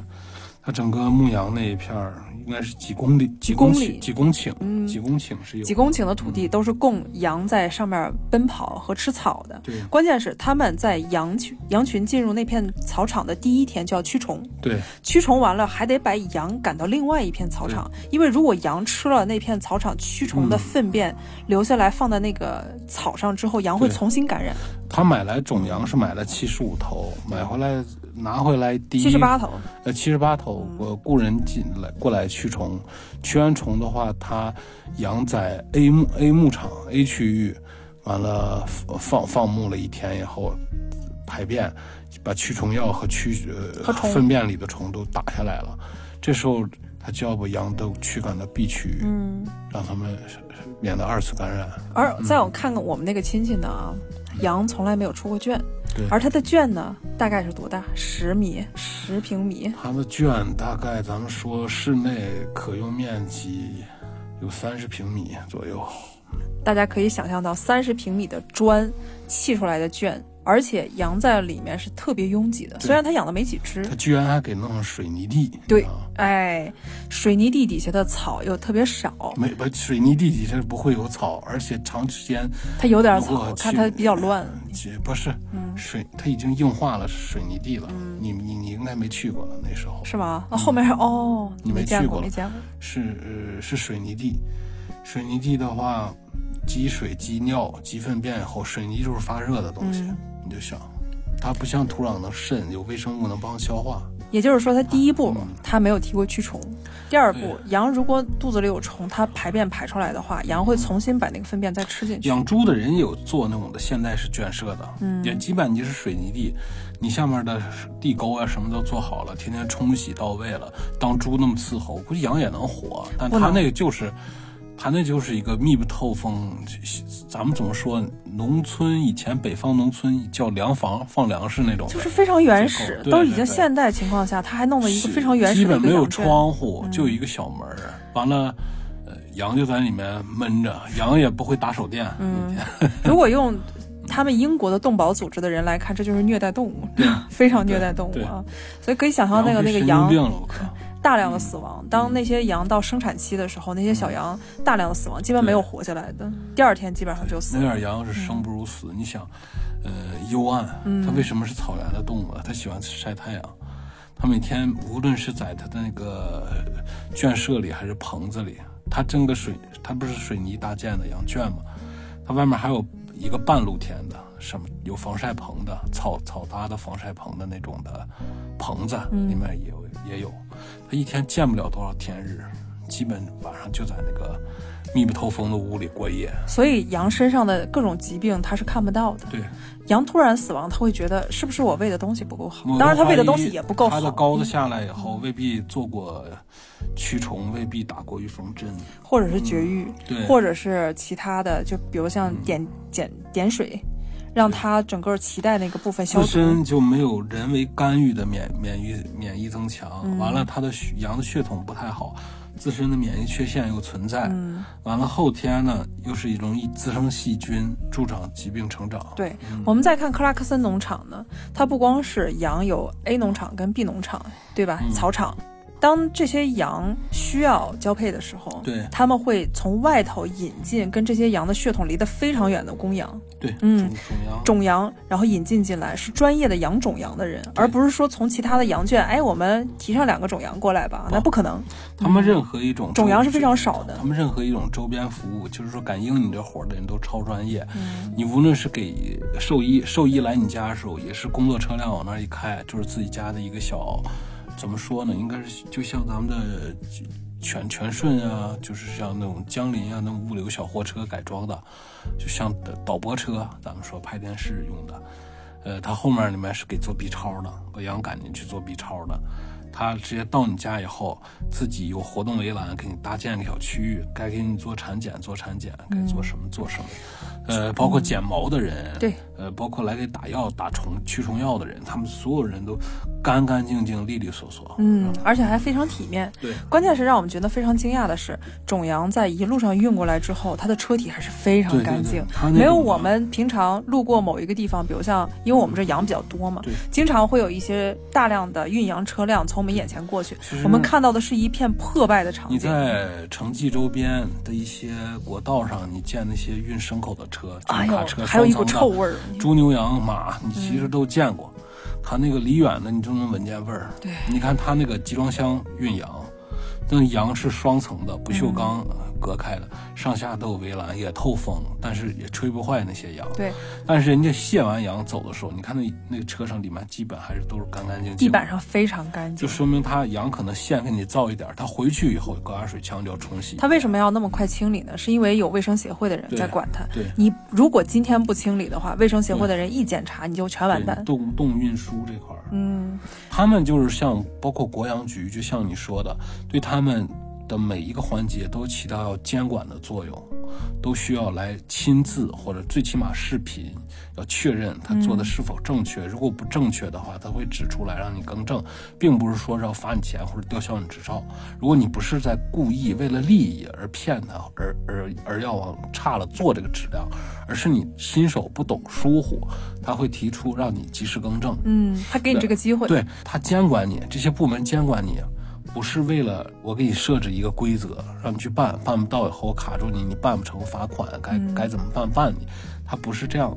它整个牧羊那一片儿应该是几公里、几公里、几公顷，嗯，几公顷是有几公顷的土地都是供羊在上面奔跑和吃草的。对，关键是他们在羊群羊群进入那片草场的第一天就要驱虫。对，驱虫完了还得把羊赶到另外一片草场，因为如果羊吃了那片草场驱虫的粪便留下来放在那个草上之后，羊会重新感染。他买来种羊是买了七十五头，买回来。拿回来第一七十八头，呃，七十八头，我雇人进来过来驱虫，驱完虫的话，它养在 A 牧 A 牧场 A 区域，完了放放牧了一天以后，排便，把驱虫药和驱呃粪便里的虫都打下来了，这时候它就要把羊都驱赶到 B 区域，嗯，让他们免得二次感染。而再我看看我们那个亲戚呢，羊从来没有出过圈。而它的圈呢，大概是多大？十米，十平米。它的圈大概咱们说室内可用面积有三十平米左右。大家可以想象到三十平米的砖砌出来的圈。而且羊在里面是特别拥挤的，虽然它养的没几只，它居然还给弄上水泥地。对，哎，水泥地底下的草又特别少，没不，水泥地底下不会有草，而且长时间它有点草，看它比较乱。不是，水它已经硬化了水泥地了。你你你应该没去过了，那时候是吗？那后面是哦，你没去过，没见过，是是水泥地，水泥地的话，积水积尿积粪便以后，水泥就是发热的东西。你就想，它不像土壤能渗，有微生物能帮消化。也就是说，它第一步它没有提过驱虫，第二步羊如果肚子里有虫，它排便排出来的话，羊会重新把那个粪便再吃进去。养猪的人有做那种的现代式圈舍的，嗯，也基本就是水泥地，你下面的地沟啊什么都做好了，天天冲洗到位了，当猪那么伺候，估计羊也能活，但它那个就是。它那就是一个密不透风，咱们怎么说？农村以前北方农村叫粮房，放粮食那种，就是非常原始，都已经现代情况下，它还弄了一个非常原始基本没有窗户，就一个小门儿。完了，呃，羊就在里面闷着，羊也不会打手电。嗯，如果用他们英国的动保组织的人来看，这就是虐待动物，非常虐待动物啊！所以可以想象那个那个羊。大量的死亡，当那些羊到生产期的时候，那些小羊大量的死亡，基本没有活下来的。第二天基本上就死。那点羊是生不如死。你想，呃，幽暗，它为什么是草原的动物？它喜欢晒太阳。它每天无论是在它的那个圈舍里还是棚子里，它整个水，它不是水泥搭建的羊圈吗？它外面还有一个半露天的，什么有防晒棚的，草草搭的防晒棚的那种的棚子，里面也有也有。他一天见不了多少天日，基本晚上就在那个密不透风的屋里过夜。所以羊身上的各种疾病他是看不到的。对，羊突然死亡，他会觉得是不是我喂的东西不够好？当然，他喂的东西也不够好。他的羔子下来以后，未必做过驱虫，未必打过预防针，或者是绝育，对，或者是其他的，就比如像点点点水。让它整个脐带那个部分消失，自身就没有人为干预的免免疫免疫增强，完了它的羊的血统不太好。自身的免疫缺陷又存在，嗯，完了后天呢，又是一种易滋生细菌助长疾病成长。对，我们再看克拉克森农场呢，它不光是羊有 A 农场跟 B 农场，对吧？草场。当这些羊需要交配的时候，对，他们会从外头引进跟这些羊的血统离得非常远的公羊，对，嗯，种羊，种羊，然后引进进来是专业的养种羊的人，而不是说从其他的羊圈，哎，我们提上两个种羊过来吧，那不可能。他们任何一种种羊是非常少的，他们任何一种周边服务，就是说敢应你这活的人都超专业。你无论是给兽医，兽医来你家的时候，也是工作车辆往那一开，就是自己家的一个小。怎么说呢？应该是就像咱们的全全顺啊，就是像那种江铃啊，那种物流小货车改装的，就像导播车，咱们说拍电视用的。呃，它后面里面是给做 B 超的，把羊赶进去做 B 超的。他直接到你家以后，自己有活动围栏给你搭建个小区域，该给你做产检做产检，该做什么做什么。呃，包括剪毛的人，对，呃，包括来给打药打虫驱虫药的人，他们所有人都干干净净、利利索索，嗯，而且还非常体面。对，关键是让我们觉得非常惊讶的是，种羊在一路上运过来之后，它的车体还是非常干净，没有我们平常路过某一个地方，比如像，因为我们这羊比较多嘛，对，经常会有一些大量的运羊车辆从我们眼前过去，我们看到的是一片破败的场景。你在城际周边的一些国道上，你见那些运牲口的车，卡车。还有一股臭味儿，猪牛羊马，你其实都见过，它那个离远的你就能闻见味儿。对，你看它那个集装箱运羊，那羊是双层的不锈钢。隔开的，上下都有围栏，也透风，但是也吹不坏那些羊。对，但是人家卸完羊走的时候，你看那那个车上里面基本还是都是干干净净，地板上非常干净，就说明他羊可能线给你造一点，他回去以后高压水枪就要冲洗。他为什么要那么快清理呢？是因为有卫生协会的人在管他。对，你如果今天不清理的话，卫生协会的人一检查你就全完蛋。动动运输这块儿，嗯，他们就是像包括国阳局，就像你说的，对他们。的每一个环节都起到要监管的作用，都需要来亲自或者最起码视频要确认他做的是否正确。如果不正确的话，他会指出来让你更正，并不是说是要罚你钱或者吊销你执照。如果你不是在故意为了利益而骗他，而而而要往差了做这个质量，而是你新手不懂疏忽，他会提出让你及时更正。嗯，他给你这个机会，对他监管你，这些部门监管你。不是为了我给你设置一个规则，让你去办，办不到以后我卡住你，你办不成罚款，该该怎么办办你。他不是这样，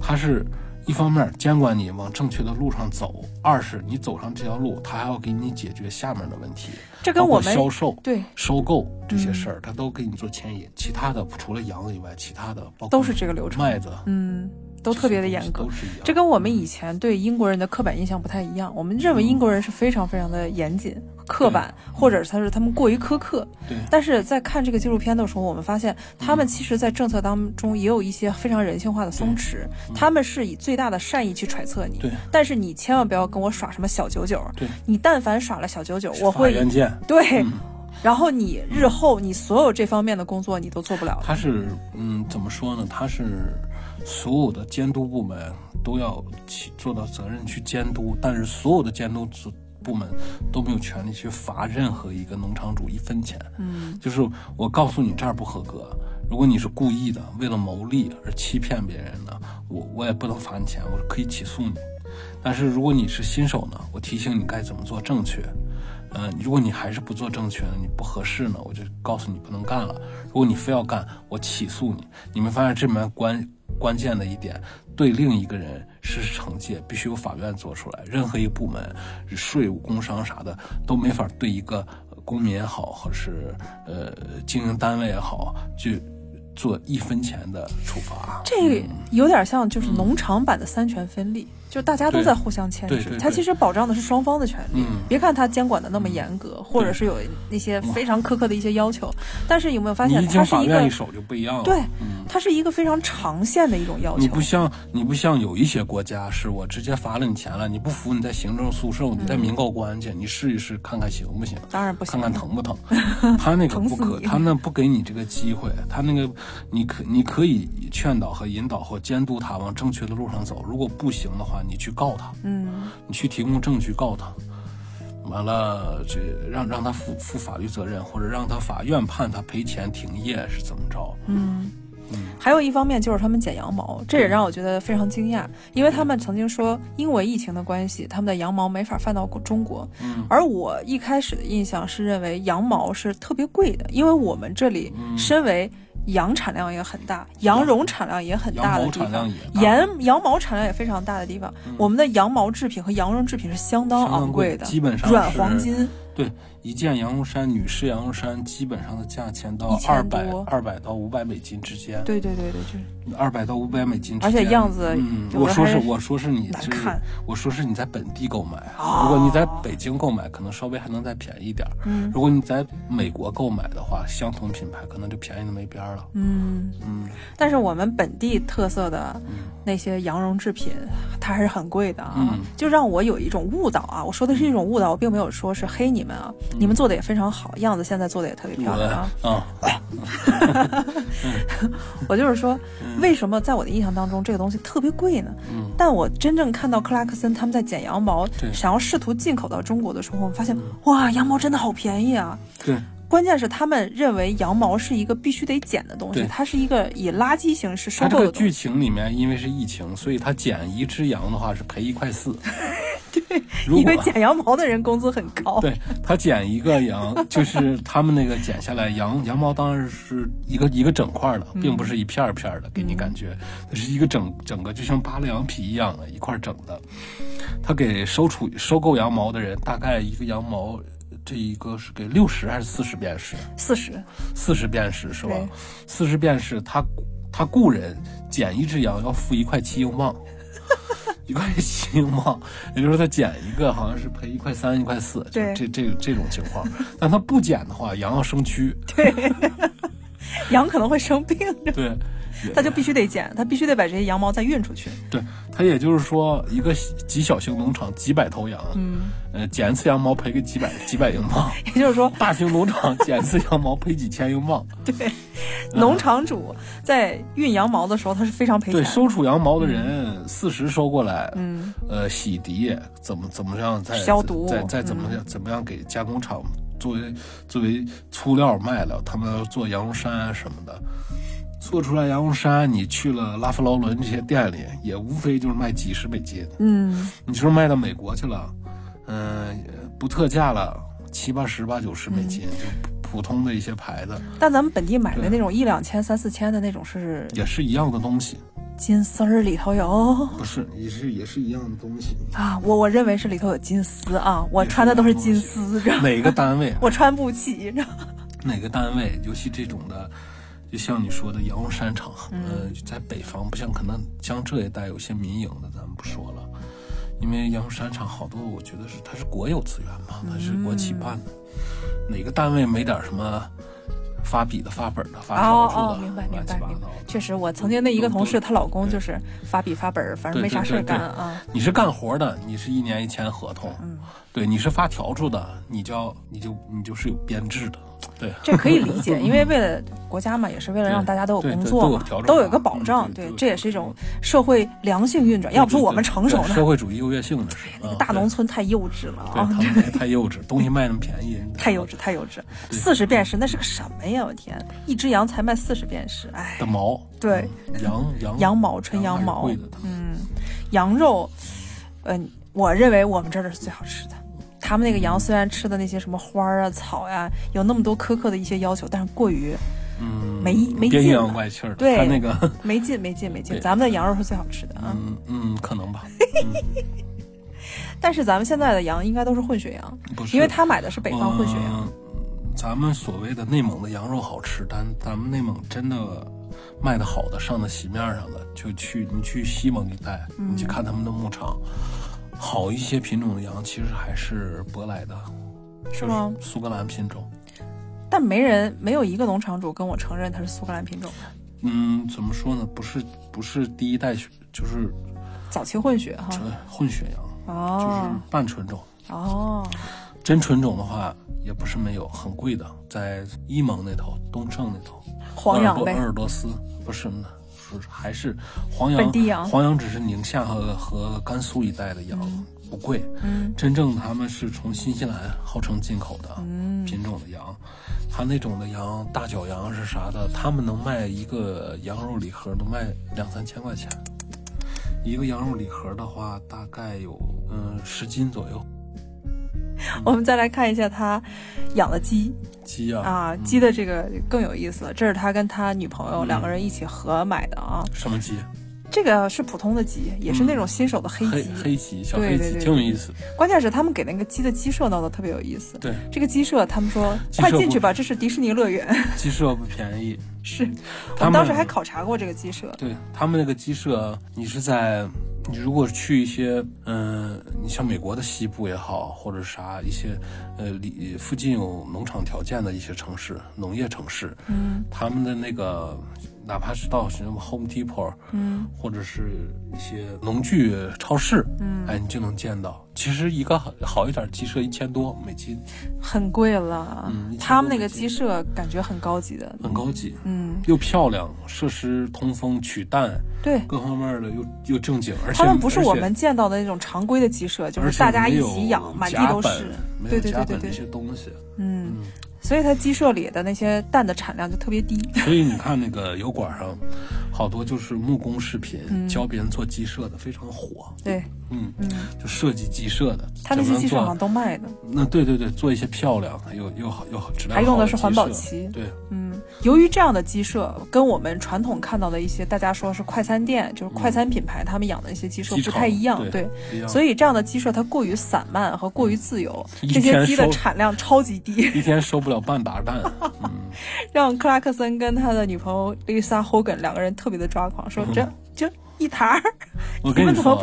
他是一方面监管你往正确的路上走，二是你走上这条路，他还要给你解决下面的问题，这跟我们销售、对收购这些事儿，他都给你做牵引。其他的除了羊以外，其他的包括都是这个流程，麦子，嗯。都特别的严格，这跟我们以前对英国人的刻板印象不太一样。我们认为英国人是非常非常的严谨、刻板，或者他是他们过于苛刻。对。但是在看这个纪录片的时候，我们发现他们其实，在政策当中也有一些非常人性化的松弛。他们是以最大的善意去揣测你。对。但是你千万不要跟我耍什么小九九。对。你但凡耍了小九九，我会。对。然后你日后你所有这方面的工作你都做不了。他是嗯，怎么说呢？他是。所有的监督部门都要起做到责任去监督，但是所有的监督部门都没有权利去罚任何一个农场主一分钱。嗯，就是我告诉你这儿不合格，如果你是故意的，为了牟利而欺骗别人的，我我也不能罚你钱，我可以起诉你。但是如果你是新手呢，我提醒你该怎么做正确。嗯，如果你还是不做正确的，你不合适呢，我就告诉你不能干了。如果你非要干，我起诉你。你们发现这里面关？关键的一点，对另一个人实施惩戒，必须由法院做出来。任何一个部门，税务、工商啥的，都没法对一个公民也好，或是呃经营单位也好，去做一分钱的处罚。这有点像就是农场版的三权分立。就大家都在互相牵制，它其实保障的是双方的权利。别看它监管的那么严格，或者是有那些非常苛刻的一些要求，但是有没有发现它是一个一手就不一样了？对，它是一个非常长线的一种要求。你不像你不像有一些国家是我直接罚了你钱了，你不服你在行政诉讼，你在民告官去，你试一试看看行不行？当然不行，看看疼不疼。他那个不可，他那不给你这个机会，他那个你可你可以劝导和引导或监督他往正确的路上走。如果不行的话，你去告他，嗯，你去提供证据告他。完了，这让让他负负法律责任，或者让他法院判他赔钱停业是怎么着？嗯。还有一方面就是他们剪羊毛，这也让我觉得非常惊讶，因为他们曾经说，因为疫情的关系，他们的羊毛没法贩到中国。嗯，而我一开始的印象是认为羊毛是特别贵的，因为我们这里身为羊产量也很大，羊绒产量也很大的地方，羊羊毛产量也非常大的地方，我们的羊毛制品和羊绒制品是相当昂贵的，基本上软黄金。对。一件羊绒衫，女士羊绒衫基本上的价钱到二百二百到五百美金之间。对对对对，就二百到五百美金。而且样子，嗯，我说是我说是你是我说是你在本地购买，如果你在北京购买，可能稍微还能再便宜点儿。嗯，如果你在美国购买的话，相同品牌可能就便宜的没边儿了。嗯嗯，但是我们本地特色的那些羊绒制品，它还是很贵的啊，就让我有一种误导啊。我说的是一种误导，我并没有说是黑你们啊。你们做的也非常好，样子现在做的也特别漂亮啊！我就是说，为什么在我的印象当中这个东西特别贵呢？嗯，但我真正看到克拉克森他们在剪羊毛，想要试图进口到中国的时候，我发现哇，羊毛真的好便宜啊！对，关键是他们认为羊毛是一个必须得剪的东西，它是一个以垃圾形式收购的。剧情里面因为是疫情，所以他剪一只羊的话是赔一块四。对，因为剪羊毛的人工资很高。对他剪一个羊，就是他们那个剪下来羊羊毛当然是一个一个整块的，并不是一片儿片儿的，给你感觉它是一个整整个就像扒了羊皮一样的一块整的。他给收储收购羊毛的人，大概一个羊毛这一个是给六十还是四十便士？四十，四十便士是吧？四十便士，他他雇人剪一只羊要付一块七英镑。一块七嘛，也就是说他减一个好像是赔一块三一块四，对，这这这种情况。但他不减的话，羊要生蛆，对，羊可能会生病，对，他就必须得剪，他必须得把这些羊毛再运出去。对他，也就是说，一个极小型农场几百头羊，嗯，呃，剪一次羊毛赔个几百几百英镑，也就是说，大型农场剪一次羊毛赔几千英镑，对。农场主在运羊毛的时候，他是非常赔钱。对，收储羊毛的人四十收过来，嗯，呃，洗涤怎么怎么样再消毒，再再怎么样怎么样给加工厂作为作为粗料卖了，他们要做羊绒衫啊什么的，做出来羊绒衫，你去了拉夫劳伦这些店里，也无非就是卖几十美金，嗯，你说卖到美国去了，嗯，不特价了七八十八九十美金就。普通的一些牌子，但咱们本地买的那种一两千、三四千的那种是也是一样的东西，金丝儿里头有，不是也是也是一样的东西。啊？我我认为是里头有金丝啊，我穿的都是金丝，哪个单位我 穿不起，哪个单位？尤其这种的，就像你说的羊绒衫厂，呃，在北方不像可能江浙一带有些民营的，咱们不说了，因为羊绒衫厂好多，我觉得是它是国有资源嘛，它是国企办的。哪个单位没点什么发笔的、发本的、发条子的？哦哦，明白明白明白。确实，我曾经那一个同事，她老公就是发笔发本，反正没啥事干啊。你是干活的，你是一年一签合同。嗯，对，你是发条子的，你叫你就你就是有编制的。对，这可以理解，因为为了国家嘛，也是为了让大家都有工作嘛，都有一个保障。对，这也是一种社会良性运转。要不说我们成熟呢？社会主义优越性的是。那个大农村太幼稚了啊！太幼稚，东西卖那么便宜。太幼稚，太幼稚。四十便士那是个什么呀？我天，一只羊才卖四十便士，哎。的毛。对，羊羊羊毛纯羊毛。嗯，羊肉，嗯，我认为我们这儿是最好吃的。他们那个羊虽然吃的那些什么花啊、草呀，有那么多苛刻的一些要求，但是过于，嗯，没没劲阴阳，怪气儿。对，那个 没劲，没劲，没劲。咱们的羊肉是最好吃的啊。嗯嗯，可能吧。但是咱们现在的羊应该都是混血羊，不是？因为他买的是北方混血羊。咱们所谓的内蒙的羊肉好吃，但咱们内蒙真的卖的好的、上的席面上的，就去你去西蒙一带，你去看他们的牧场。好一些品种的羊，其实还是舶来的，是吗？苏格兰品种，但没人没有一个农场主跟我承认它是苏格兰品种的。嗯，怎么说呢？不是不是第一代，就是早期混血哈，混血羊，哦，就是半纯种哦。真纯种的话，也不是没有，很贵的，在伊蒙那头，东胜那头，黄羊呗，鄂尔多斯不是呢，是还是黄羊？黄羊只是宁夏和和甘肃一带的羊，不贵。嗯，真正他们是从新西兰号称进口的品种的羊，它那种的羊，大角羊是啥的，他们能卖一个羊肉礼盒，能卖两三千块钱。一个羊肉礼盒的话，大概有嗯十斤左右。我们再来看一下他养的鸡，鸡啊啊，鸡的这个更有意思了。这是他跟他女朋友两个人一起合买的啊。什么鸡？这个是普通的鸡，也是那种新手的黑鸡，黑鸡，小黑鸡，挺有意思。关键是他们给那个鸡的鸡舍弄得特别有意思。对，这个鸡舍，他们说快进去吧，这是迪士尼乐园。鸡舍不便宜，是我们当时还考察过这个鸡舍。对他们那个鸡舍，你是在。你如果去一些，嗯，你像美国的西部也好，或者啥一些，呃，里附近有农场条件的一些城市，农业城市，嗯，他们的那个。哪怕是到什么 Home Depot，嗯，或者是一些农具超市，嗯，哎，你就能见到。其实一个好好一点鸡舍一千多美金，很贵了。嗯，他们那个鸡舍感觉很高级的，很高级。嗯，又漂亮，设施通风、取蛋，对，各方面的又又正经。而且他们不是我们见到的那种常规的鸡舍，就是大家一起养，满地都是，对对对对对，那些东西，嗯。所以它鸡舍里的那些蛋的产量就特别低。所以你看那个油管上，好多就是木工视频，教别人做鸡舍的，非常火。对，嗯嗯，就设计鸡舍的，他那些鸡舍好像都卖的。那对对对，做一些漂亮又又好又好质量还用的是环保漆。对，嗯，由于这样的鸡舍跟我们传统看到的一些大家说是快餐店，就是快餐品牌他们养的一些鸡舍不太一样。对，所以这样的鸡舍它过于散漫和过于自由，这些鸡的产量超级低，一天收不。了半打蛋，让克拉克森跟他的女朋友丽莎·霍根两个人特别的抓狂，说这就一台儿，我跟你说，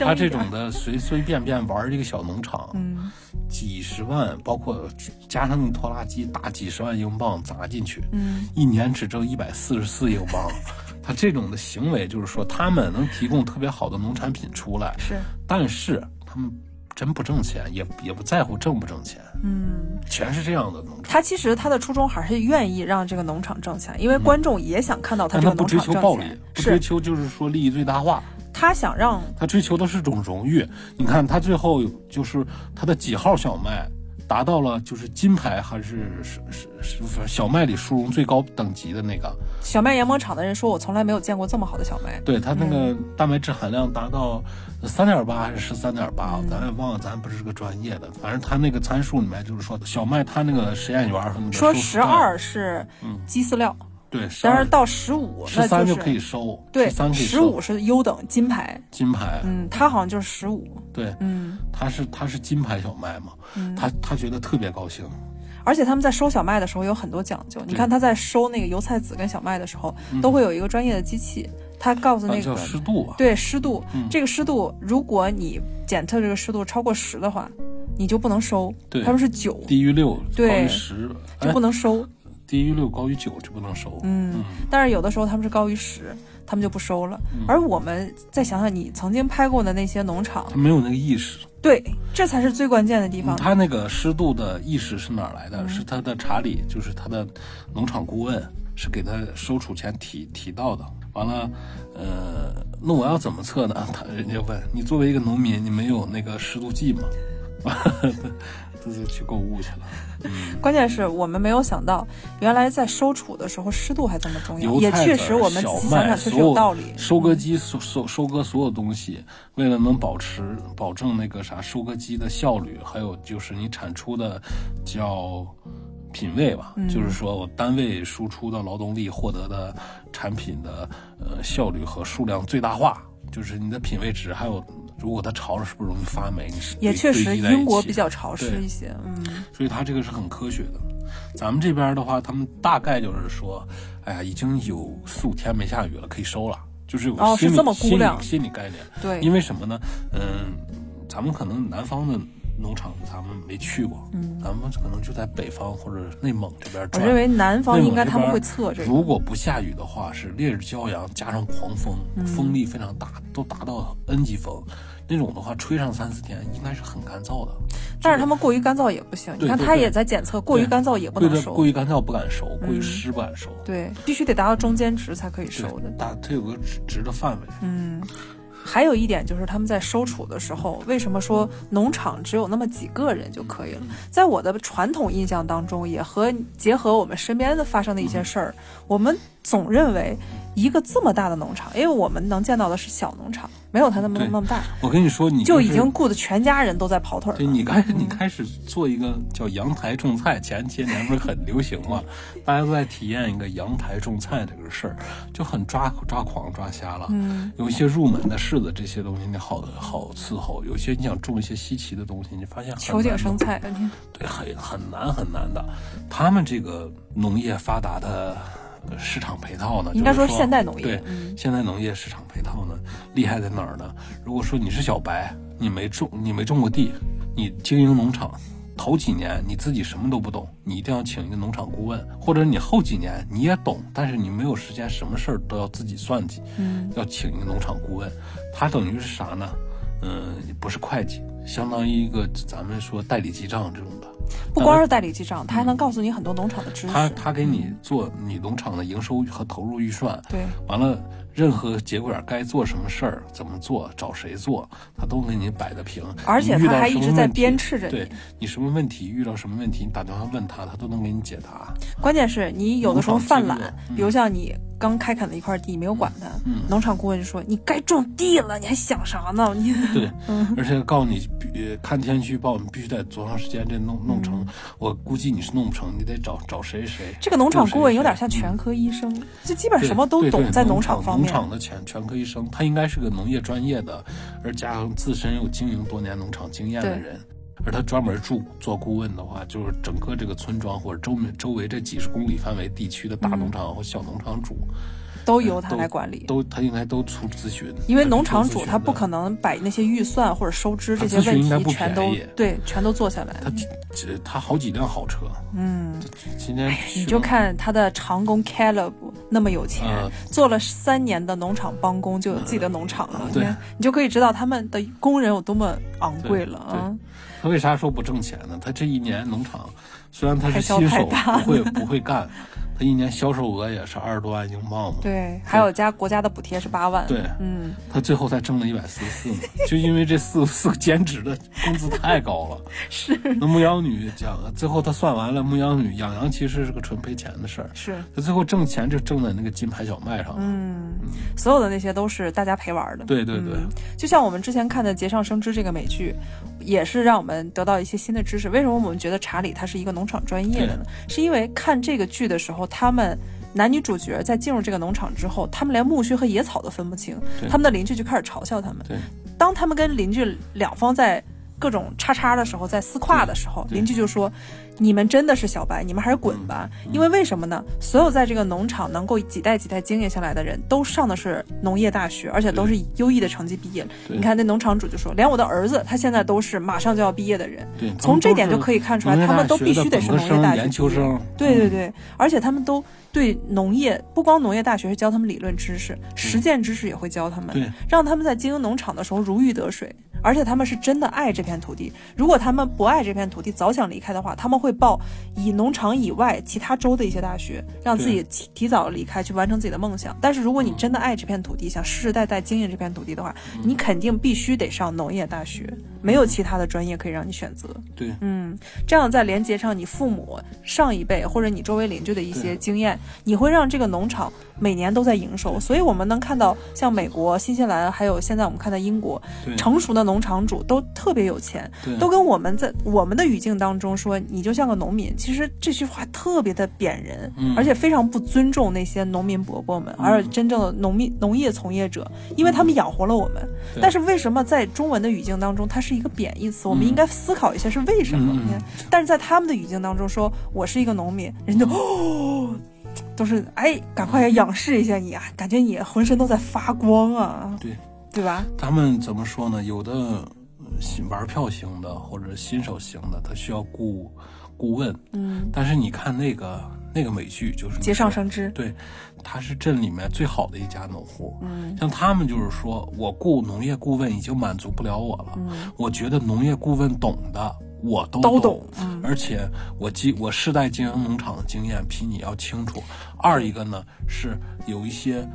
他这种的随随便便玩一个小农场，嗯，几十万，包括加上拖拉机，大几十万英镑砸进去，嗯，一年只挣一百四十四英镑，他这种的行为就是说，他们能提供特别好的农产品出来，是，但是他们。真不挣钱，也也不在乎挣不挣钱，嗯，全是这样的农场。他其实他的初衷还是愿意让这个农场挣钱，因为观众也想看到他这个农场挣钱。不追求暴利，不追求就是说利益最大化。他想让他追求的是种荣誉。你看他最后就是他的几号小麦。达到了就是金牌还是是是是小麦里殊荣最高等级的那个小麦研磨厂的人说，我从来没有见过这么好的小麦。对他那个蛋白质含量达到三点八还是十三点八，咱也忘了，咱不是个专业的。反正他那个参数里面就是说，小麦他那个实验员说十二是鸡饲料。对，但是到十五，十三就可以收。对，十五是优等金牌。金牌。嗯，他好像就是十五。对，嗯，他是他是金牌小麦嘛，他他觉得特别高兴。而且他们在收小麦的时候有很多讲究，你看他在收那个油菜籽跟小麦的时候，都会有一个专业的机器，他告诉那个湿度。啊对，湿度，这个湿度，如果你检测这个湿度超过十的话，你就不能收。对，他们是九，低于六，高于十就不能收。低于六高于九就不能收，嗯，但是有的时候他们是高于十，他们就不收了。而我们再想想，你曾经拍过的那些农场，他没有那个意识，对，这才是最关键的地方。他那个湿度的意识是哪来的？是他的查理，就是他的农场顾问，是给他收储前提提到的。完了，呃，那我要怎么测呢？他 人家问你，作为一个农民，你没有那个湿度计吗？这就去购物去了。关键是我们没有想到，原来在收储的时候湿度还这么重要。也确实，我们想想确实有道理。收割机收收收割所有东西，为了能保持保证那个啥收割机的效率，还有就是你产出的叫品位吧，就是说我单位输出的劳动力获得的产品的呃效率和数量最大化，就是你的品位值还有。如果它潮了，是不是容易发霉？也确实，英国比较潮湿一些，嗯，所以它这个是很科学的。咱们这边的话，他们大概就是说，哎呀，已经有四五天没下雨了，可以收了，就是有心理心理心理概念。对，因为什么呢？嗯，咱们可能南方的。农场咱们没去过，嗯，咱们可能就在北方或者内蒙这边。我认为南方应该他们会测这个。如果不下雨的话，是烈日骄阳加上狂风，风力非常大，都达到 N 级风，那种的话吹上三四天应该是很干燥的。但是他们过于干燥也不行。你看他也在检测，过于干燥也不能收。过于干燥不敢收，过于湿不敢收。对，必须得达到中间值才可以收的。大，它有个值值的范围。嗯。还有一点就是他们在收储的时候，为什么说农场只有那么几个人就可以了？在我的传统印象当中，也和结合我们身边的发生的一些事儿，我们总认为。一个这么大的农场，因为我们能见到的是小农场，没有他那么那么大。我跟你说，你就已经雇的全家人都在跑腿儿。对你开始，你开始做一个叫阳台种菜，前些年不是很流行吗？大家都在体验一个阳台种菜这个事儿，就很抓抓狂抓瞎了。嗯，有一些入门的柿子这些东西，你好好伺候；有些你想种一些稀奇的东西，你发现球景生菜，对，很很难很难的。他们这个农业发达的。市场配套呢？应该说现代农业对现代农业市场配套呢，厉害在哪儿呢？如果说你是小白，你没种你没种过地，你经营农场头几年你自己什么都不懂，你一定要请一个农场顾问，或者你后几年你也懂，但是你没有时间，什么事儿都要自己算计，嗯，要请一个农场顾问，他等于是啥呢？嗯，不是会计，相当于一个咱们说代理记账这种的。不光是代理记账，他还能告诉你很多农场的知识。他他给你做你农场的营收和投入预算。对，完了。任何节骨眼该做什么事儿，怎么做，找谁做，他都给你摆的平。而且他还一直在鞭笞着你。对你什么问题，遇到什么问题，你打电话问他，他都能给你解答。关键是你有的时候犯懒，比如像你刚开垦的一块地没有管它，农场顾问就说你该种地了，你还想啥呢？你对，而且告诉你，看天气预报，你必须得多长时间这弄弄成。我估计你是弄不成，你得找找谁谁。这个农场顾问有点像全科医生，就基本什么都懂，在农场方面。农场的全全科医生，他应该是个农业专业的，而加上自身有经营多年农场经验的人，而他专门住做顾问的话，就是整个这个村庄或者周周围这几十公里范围地区的大农场或小农场主。都由他来管理，都他应该都出咨询，因为农场主他不可能把那些预算或者收支这些问题全都对全都做下来。他他好几辆好车，嗯，今天你就看他的长工 Caleb 那么有钱，做了三年的农场帮工就有自己的农场了，对，你就可以知道他们的工人有多么昂贵了啊。他为啥说不挣钱呢？他这一年农场虽然他是新手，不会不会干。他一年销售额也是二十多万英镑嘛？对，还有加国家的补贴是八万。对，嗯，他最后才挣了一百四十四，就因为这四四个兼职的工资太高了。是。那牧羊女讲，最后他算完了，牧羊女养羊其实是个纯赔钱的事儿。是。他最后挣钱就挣在那个金牌小麦上了。嗯，所有的那些都是大家陪玩的。对对对。就像我们之前看的《节上生枝》这个美剧，也是让我们得到一些新的知识。为什么我们觉得查理他是一个农场专业的呢？是因为看这个剧的时候，他们。男女主角在进入这个农场之后，他们连苜蓿和野草都分不清，他们的邻居就开始嘲笑他们。当他们跟邻居两方在各种叉叉的时候，在撕胯的时候，邻居就说。你们真的是小白，你们还是滚吧！因为为什么呢？所有在这个农场能够几代几代经营下来的人都上的是农业大学，而且都是优异的成绩毕业。你看那农场主就说，连我的儿子他现在都是马上就要毕业的人。对，从这点就可以看出来，他们都必须得是农业大学研究生。对对对，而且他们都对农业不光农业大学是教他们理论知识，实践知识也会教他们，让他们在经营农场的时候如鱼得水。而且他们是真的爱这片土地。如果他们不爱这片土地，早想离开的话，他们会报以农场以外其他州的一些大学，让自己提提早离开，去完成自己的梦想。但是如果你真的爱这片土地，想世世代代经营这片土地的话，你肯定必须得上农业大学，没有其他的专业可以让你选择。对，嗯，这样在连接上你父母上一辈或者你周围邻居的一些经验，你会让这个农场每年都在营收。所以我们能看到，像美国、新西兰，还有现在我们看到英国成熟的农。场主都特别有钱，都跟我们在我们的语境当中说你就像个农民。其实这句话特别的贬人，而且非常不尊重那些农民伯伯们，而真正的农民农业从业者，因为他们养活了我们。但是为什么在中文的语境当中，它是一个贬义词？我们应该思考一下是为什么？但是在他们的语境当中说，我是一个农民，人就哦，都是哎，赶快仰视一下你啊，感觉你浑身都在发光啊。对。对吧？他们怎么说呢？有的新玩票型的或者新手型的，他需要顾顾问。嗯，但是你看那个那个美剧，就是节上生枝，对，他是镇里面最好的一家农户。嗯，像他们就是说我雇农业顾问已经满足不了我了。嗯，我觉得农业顾问懂的。我都都懂，而且我经我世代经营农场的经验比你要清楚。二一个呢是有一些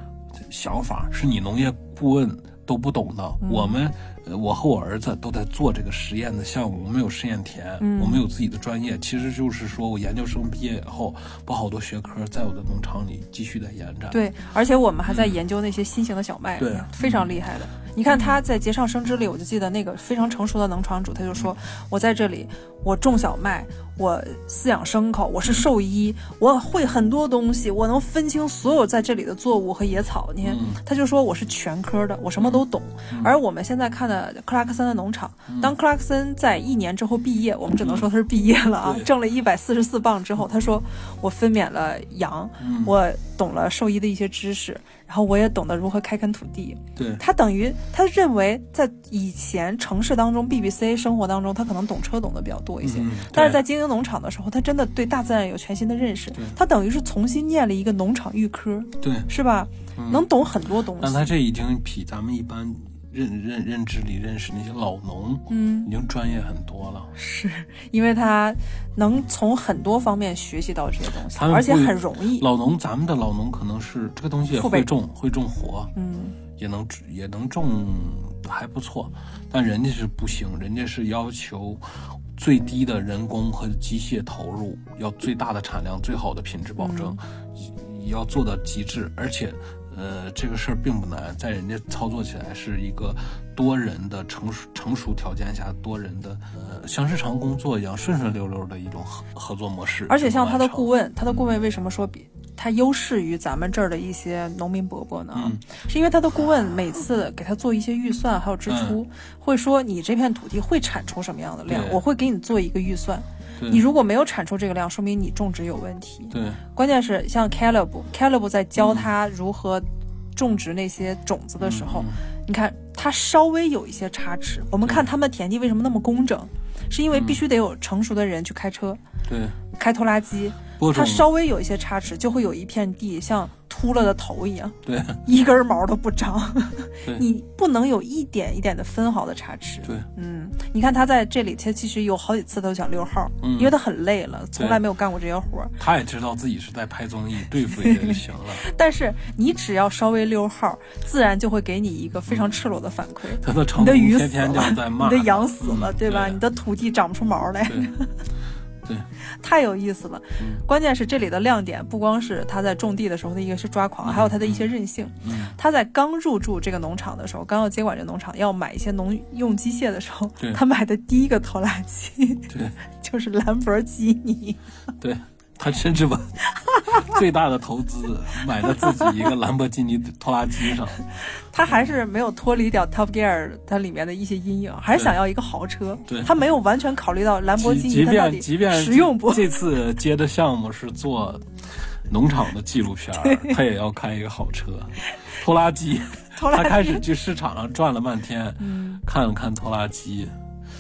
想法是你农业顾问都不懂的，我们。我和我儿子都在做这个实验的项目，我们有实验田，我们有自己的专业。其实就是说我研究生毕业以后，把好多学科在我的农场里继续的延展。对，而且我们还在研究那些新型的小麦，对，非常厉害的。你看他在节上生枝里，我就记得那个非常成熟的农场主，他就说：“我在这里，我种小麦，我饲养牲口，我是兽医，我会很多东西，我能分清所有在这里的作物和野草。你看，他就说我是全科的，我什么都懂。而我们现在看的克拉克森的农场，当克拉克森在一年之后毕业，我们只能说他是毕业了啊，挣了一百四十四磅之后，他说我分娩了羊，我懂了兽医的一些知识。”然后我也懂得如何开垦土地。对他等于他认为在以前城市当中，BBC 生活当中，他可能懂车懂得比较多一些。但是在经营农场的时候，他真的对大自然有全新的认识。他等于是重新念了一个农场预科。对，是吧？能懂很多东西。但他这已经比咱们一般。认认认知里认识那些老农，嗯，已经专业很多了。是因为他能从很多方面学习到这些东西，而且很容易。老农，咱们的老农可能是这个东西也会种，会种活，嗯，也能也能种还不错。但人家是不行，人家是要求最低的人工和机械投入，要最大的产量，最好的品质保证，也要做到极致，而且。呃，这个事儿并不难，在人家操作起来是一个多人的成熟成熟条件下，多人的呃像日常工作一样顺顺溜溜的一种合合作模式。而且像他的顾问，他的顾问为什么说比他优势于咱们这儿的一些农民伯伯呢？是因为他的顾问每次给他做一些预算还有支出，会说你这片土地会产出什么样的量，我会给你做一个预算。你如果没有产出这个量，说明你种植有问题。对，关键是像 Caleb，Caleb 在教他如何种植那些种子的时候，你看他稍微有一些差池。我们看他们的田地为什么那么工整，是因为必须得有成熟的人去开车，对，开拖拉机。它稍微有一些差池，就会有一片地像秃了的头一样，对，一根毛都不长。你不能有一点一点的分毫的差池。对，嗯，你看他在这里，他其实有好几次都想溜号，因为他很累了，从来没有干过这些活儿。他也知道自己是在拍综艺，对付一下就行了。但是你只要稍微溜号，自然就会给你一个非常赤裸的反馈。你的鱼死了，你的羊死了，对吧？你的土地长不出毛来。对，太有意思了。关键是这里的亮点不光是他在种地的时候的一个是抓狂，还有他的一些任性。他在刚入驻这个农场的时候，刚要接管这农场，要买一些农用机械的时候，他买的第一个拖拉机，对，就是兰博基尼。对。他甚至把 最大的投资买了自己一个兰博基尼拖拉机上，他还是没有脱离掉 Top Gear 它里面的一些阴影，还是想要一个豪车。对，他没有完全考虑到兰博基尼它到底实用不？这次接的项目是做农场的纪录片，他也要开一个好车，拖拉机。他开始去市场上转了半天，看了看拖拉机，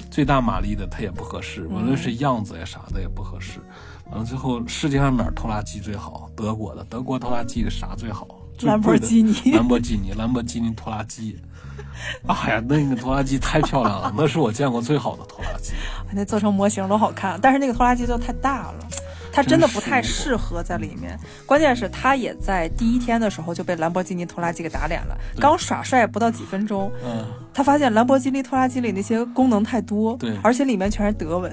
最大马力的它也不合适，无论是样子呀啥的也不合适。完了最后，世界上哪拖拉机最好？德国的，德国拖拉机的啥最好？兰博基尼，兰博基尼，兰博基尼拖拉机。哎呀，那个拖拉机太漂亮了，那是我见过最好的拖拉机。那做成模型都好看，但是那个拖拉机就太大了。它真的不太适合在里面，关键是他也在第一天的时候就被兰博基尼拖拉机给打脸了。刚耍帅不到几分钟，嗯，他发现兰博基尼拖拉机里那些功能太多，对，而且里面全是德文，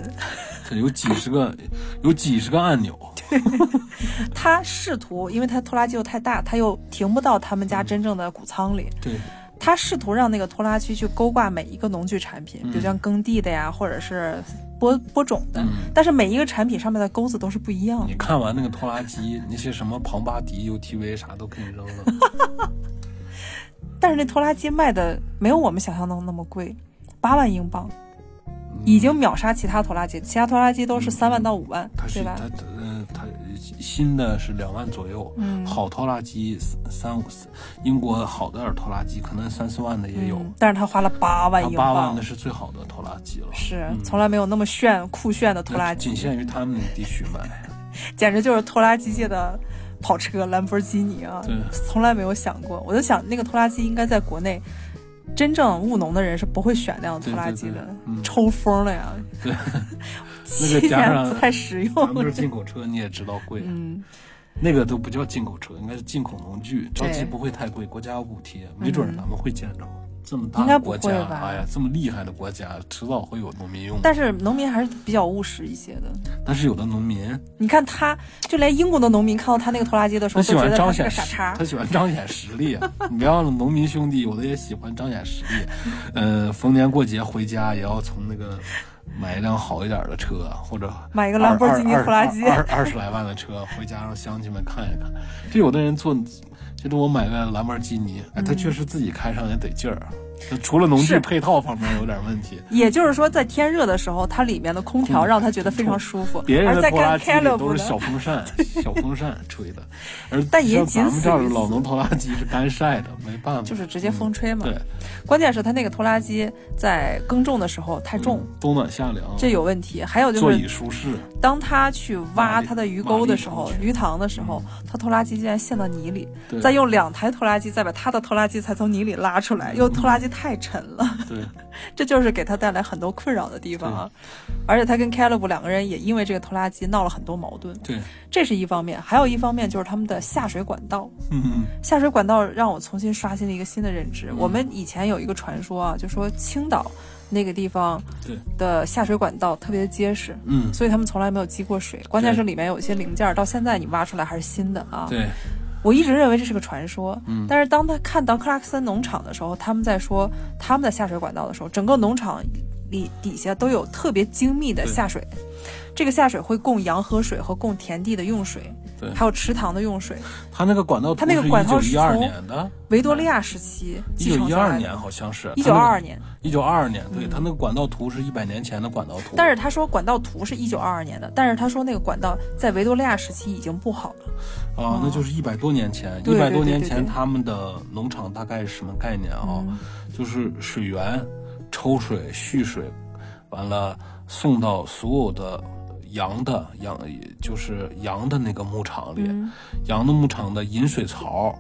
有几十个，有几十个按钮。对 他试图，因为他拖拉机又太大，他又停不到他们家真正的谷仓里，对。他试图让那个拖拉机去勾挂每一个农具产品，比如像耕地的呀，或者是播播种的，但是每一个产品上面的钩子都是不一样的。你看完那个拖拉机，那些什么庞巴迪、UTV 啥都可以扔了。但是那拖拉机卖的没有我们想象中那么贵，八万英镑，已经秒杀其他拖拉机，其他拖拉机都是三万到五万，对吧？嗯，它。新的是两万左右，嗯。好拖拉机三五，英国好的点拖拉机可能三四万的也有，但是他花了八万英镑，八万的是最好的拖拉机了，是从来没有那么炫酷炫的拖拉机，仅限于他们地区买，简直就是拖拉机界的跑车兰博基尼啊！对，从来没有想过，我就想那个拖拉机应该在国内真正务农的人是不会选那样拖拉机的，抽风了呀。对，那个加上不太实用。咱们这进口车你也知道贵。嗯。那个都不叫进口车，应该是进口农具，着急不会太贵，国家有补贴，没准咱们会见着。这么大国家，哎呀，这么厉害的国家，迟早会有农民用。但是农民还是比较务实一些的。但是有的农民，你看他，就连英国的农民看到他那个拖拉机的时候，他喜欢彰显傻叉，他喜欢彰显实力。你别忘了，农民兄弟有的也喜欢彰显实力。呃，逢年过节回家也要从那个。买一辆好一点的车，或者买一个兰博基尼拖拉机，二二十来万的车，回家让乡亲们看一看。这有的人做，觉得我买个兰博基尼，哎，他确实自己开上也得劲儿。除了农具配套方面有点问题，也就是说，在天热的时候，它里面的空调让他觉得非常舒服。别人的拖拉机都是小风扇，小风扇吹的，而但也咱们这儿老农拖拉机是干晒的，没办法，就是直接风吹嘛。对，关键是它那个拖拉机在耕种的时候太重，冬暖夏凉，这有问题。还有就是座椅舒适，当他去挖他的鱼钩的时候，鱼塘的时候，他拖拉机竟然陷到泥里，再用两台拖拉机再把他的拖拉机才从泥里拉出来，用拖拉机太沉了。对，这就是给他带来很多困扰的地方啊！而且他跟 Caleb 两个人也因为这个拖拉机闹了很多矛盾。对，这是一方面，还有一方面就是他们的下水管道。嗯嗯，下水管道让我重新刷新了一个新的认知。我们以前有一个传说啊，就说青岛那个地方的下水管道特别结实，嗯，所以他们从来没有积过水。关键是里面有一些零件，到现在你挖出来还是新的啊。对。我一直认为这是个传说，嗯，但是当他看到克拉克森农场的时候，他们在说他们的下水管道的时候，整个农场里底下都有特别精密的下水，这个下水会供羊喝水和供田地的用水。对，还有池塘的用水。它那个管道，它那个管道是从维多利亚时期一九一二年好像是。一九二二年。一九二二年，对，它那个管道图是一百年前的管道图。但是他说管道图是一九二二年的，但是他说那个管道在维多利亚时期已经不好了。啊，那就是一百多年前。一百多年前他们的农场大概是什么概念啊？就是水源抽水蓄水，完了送到所有的。羊的羊，就是羊的那个牧场里，羊的牧场的饮水槽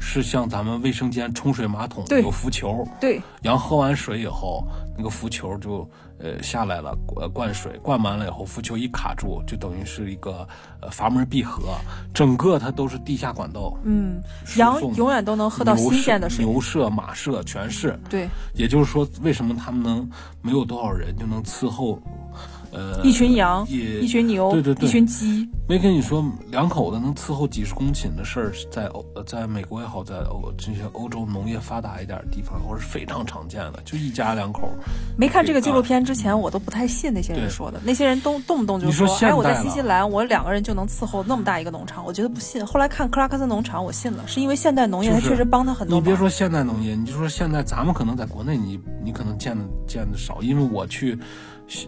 是像咱们卫生间冲水马桶有浮球，对，羊喝完水以后，那个浮球就呃下来了，呃灌水灌满了以后，浮球一卡住，就等于是一个呃阀门闭合，整个它都是地下管道，嗯，羊永远都能喝到新鲜的水，牛舍马舍全是，对，也就是说，为什么他们能没有多少人就能伺候？呃，一群羊，一群牛，对对对，一群鸡。没跟你说，两口子能伺候几十公顷的事儿，在欧，在美国也好，在欧这些欧洲农业发达一点的地方，或是非常常见的。就一家两口。没看这个纪录片之前，我都不太信那些人说的。那些人都动不动就说：“哎，我在新西兰，我两个人就能伺候那么大一个农场。”我觉得不信。后来看克拉克森农场，我信了，是因为现代农业它确实帮他很多。你别说现代农业，你就说现在咱们可能在国内，你你可能见的见的少，因为我去。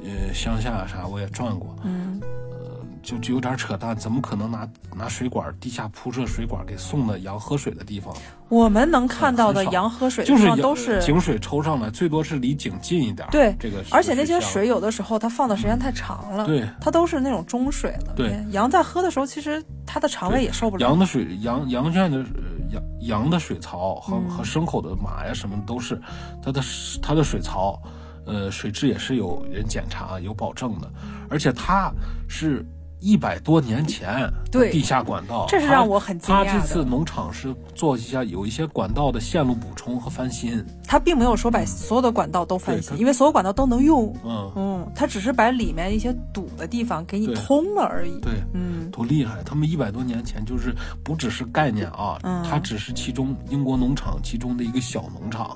呃，乡下啥我也转过，嗯，呃，就就有点扯淡，怎么可能拿拿水管地下铺设水管给送到羊喝水的地方？我们能看到的羊喝水就是都是井水抽上来，最多是离井近一点。对，这个而且那些水有的时候它放的时间太长了，对，它都是那种中水了。对，羊在喝的时候，其实它的肠胃也受不了。羊的水，羊羊圈的羊羊的水槽和和牲口的马呀什么都是，它的它的水槽。呃，水质也是有人检查、有保证的，而且它是一百多年前对地下管道，这是让我很惊讶的。他这次农场是做一下有一些管道的线路补充和翻新，他并没有说把所有的管道都翻新，因为所有管道都能用。嗯嗯，他只是把里面一些堵的地方给你通了而已。对，嗯，多厉害！他们一百多年前就是不只是概念啊，它只是其中英国农场其中的一个小农场，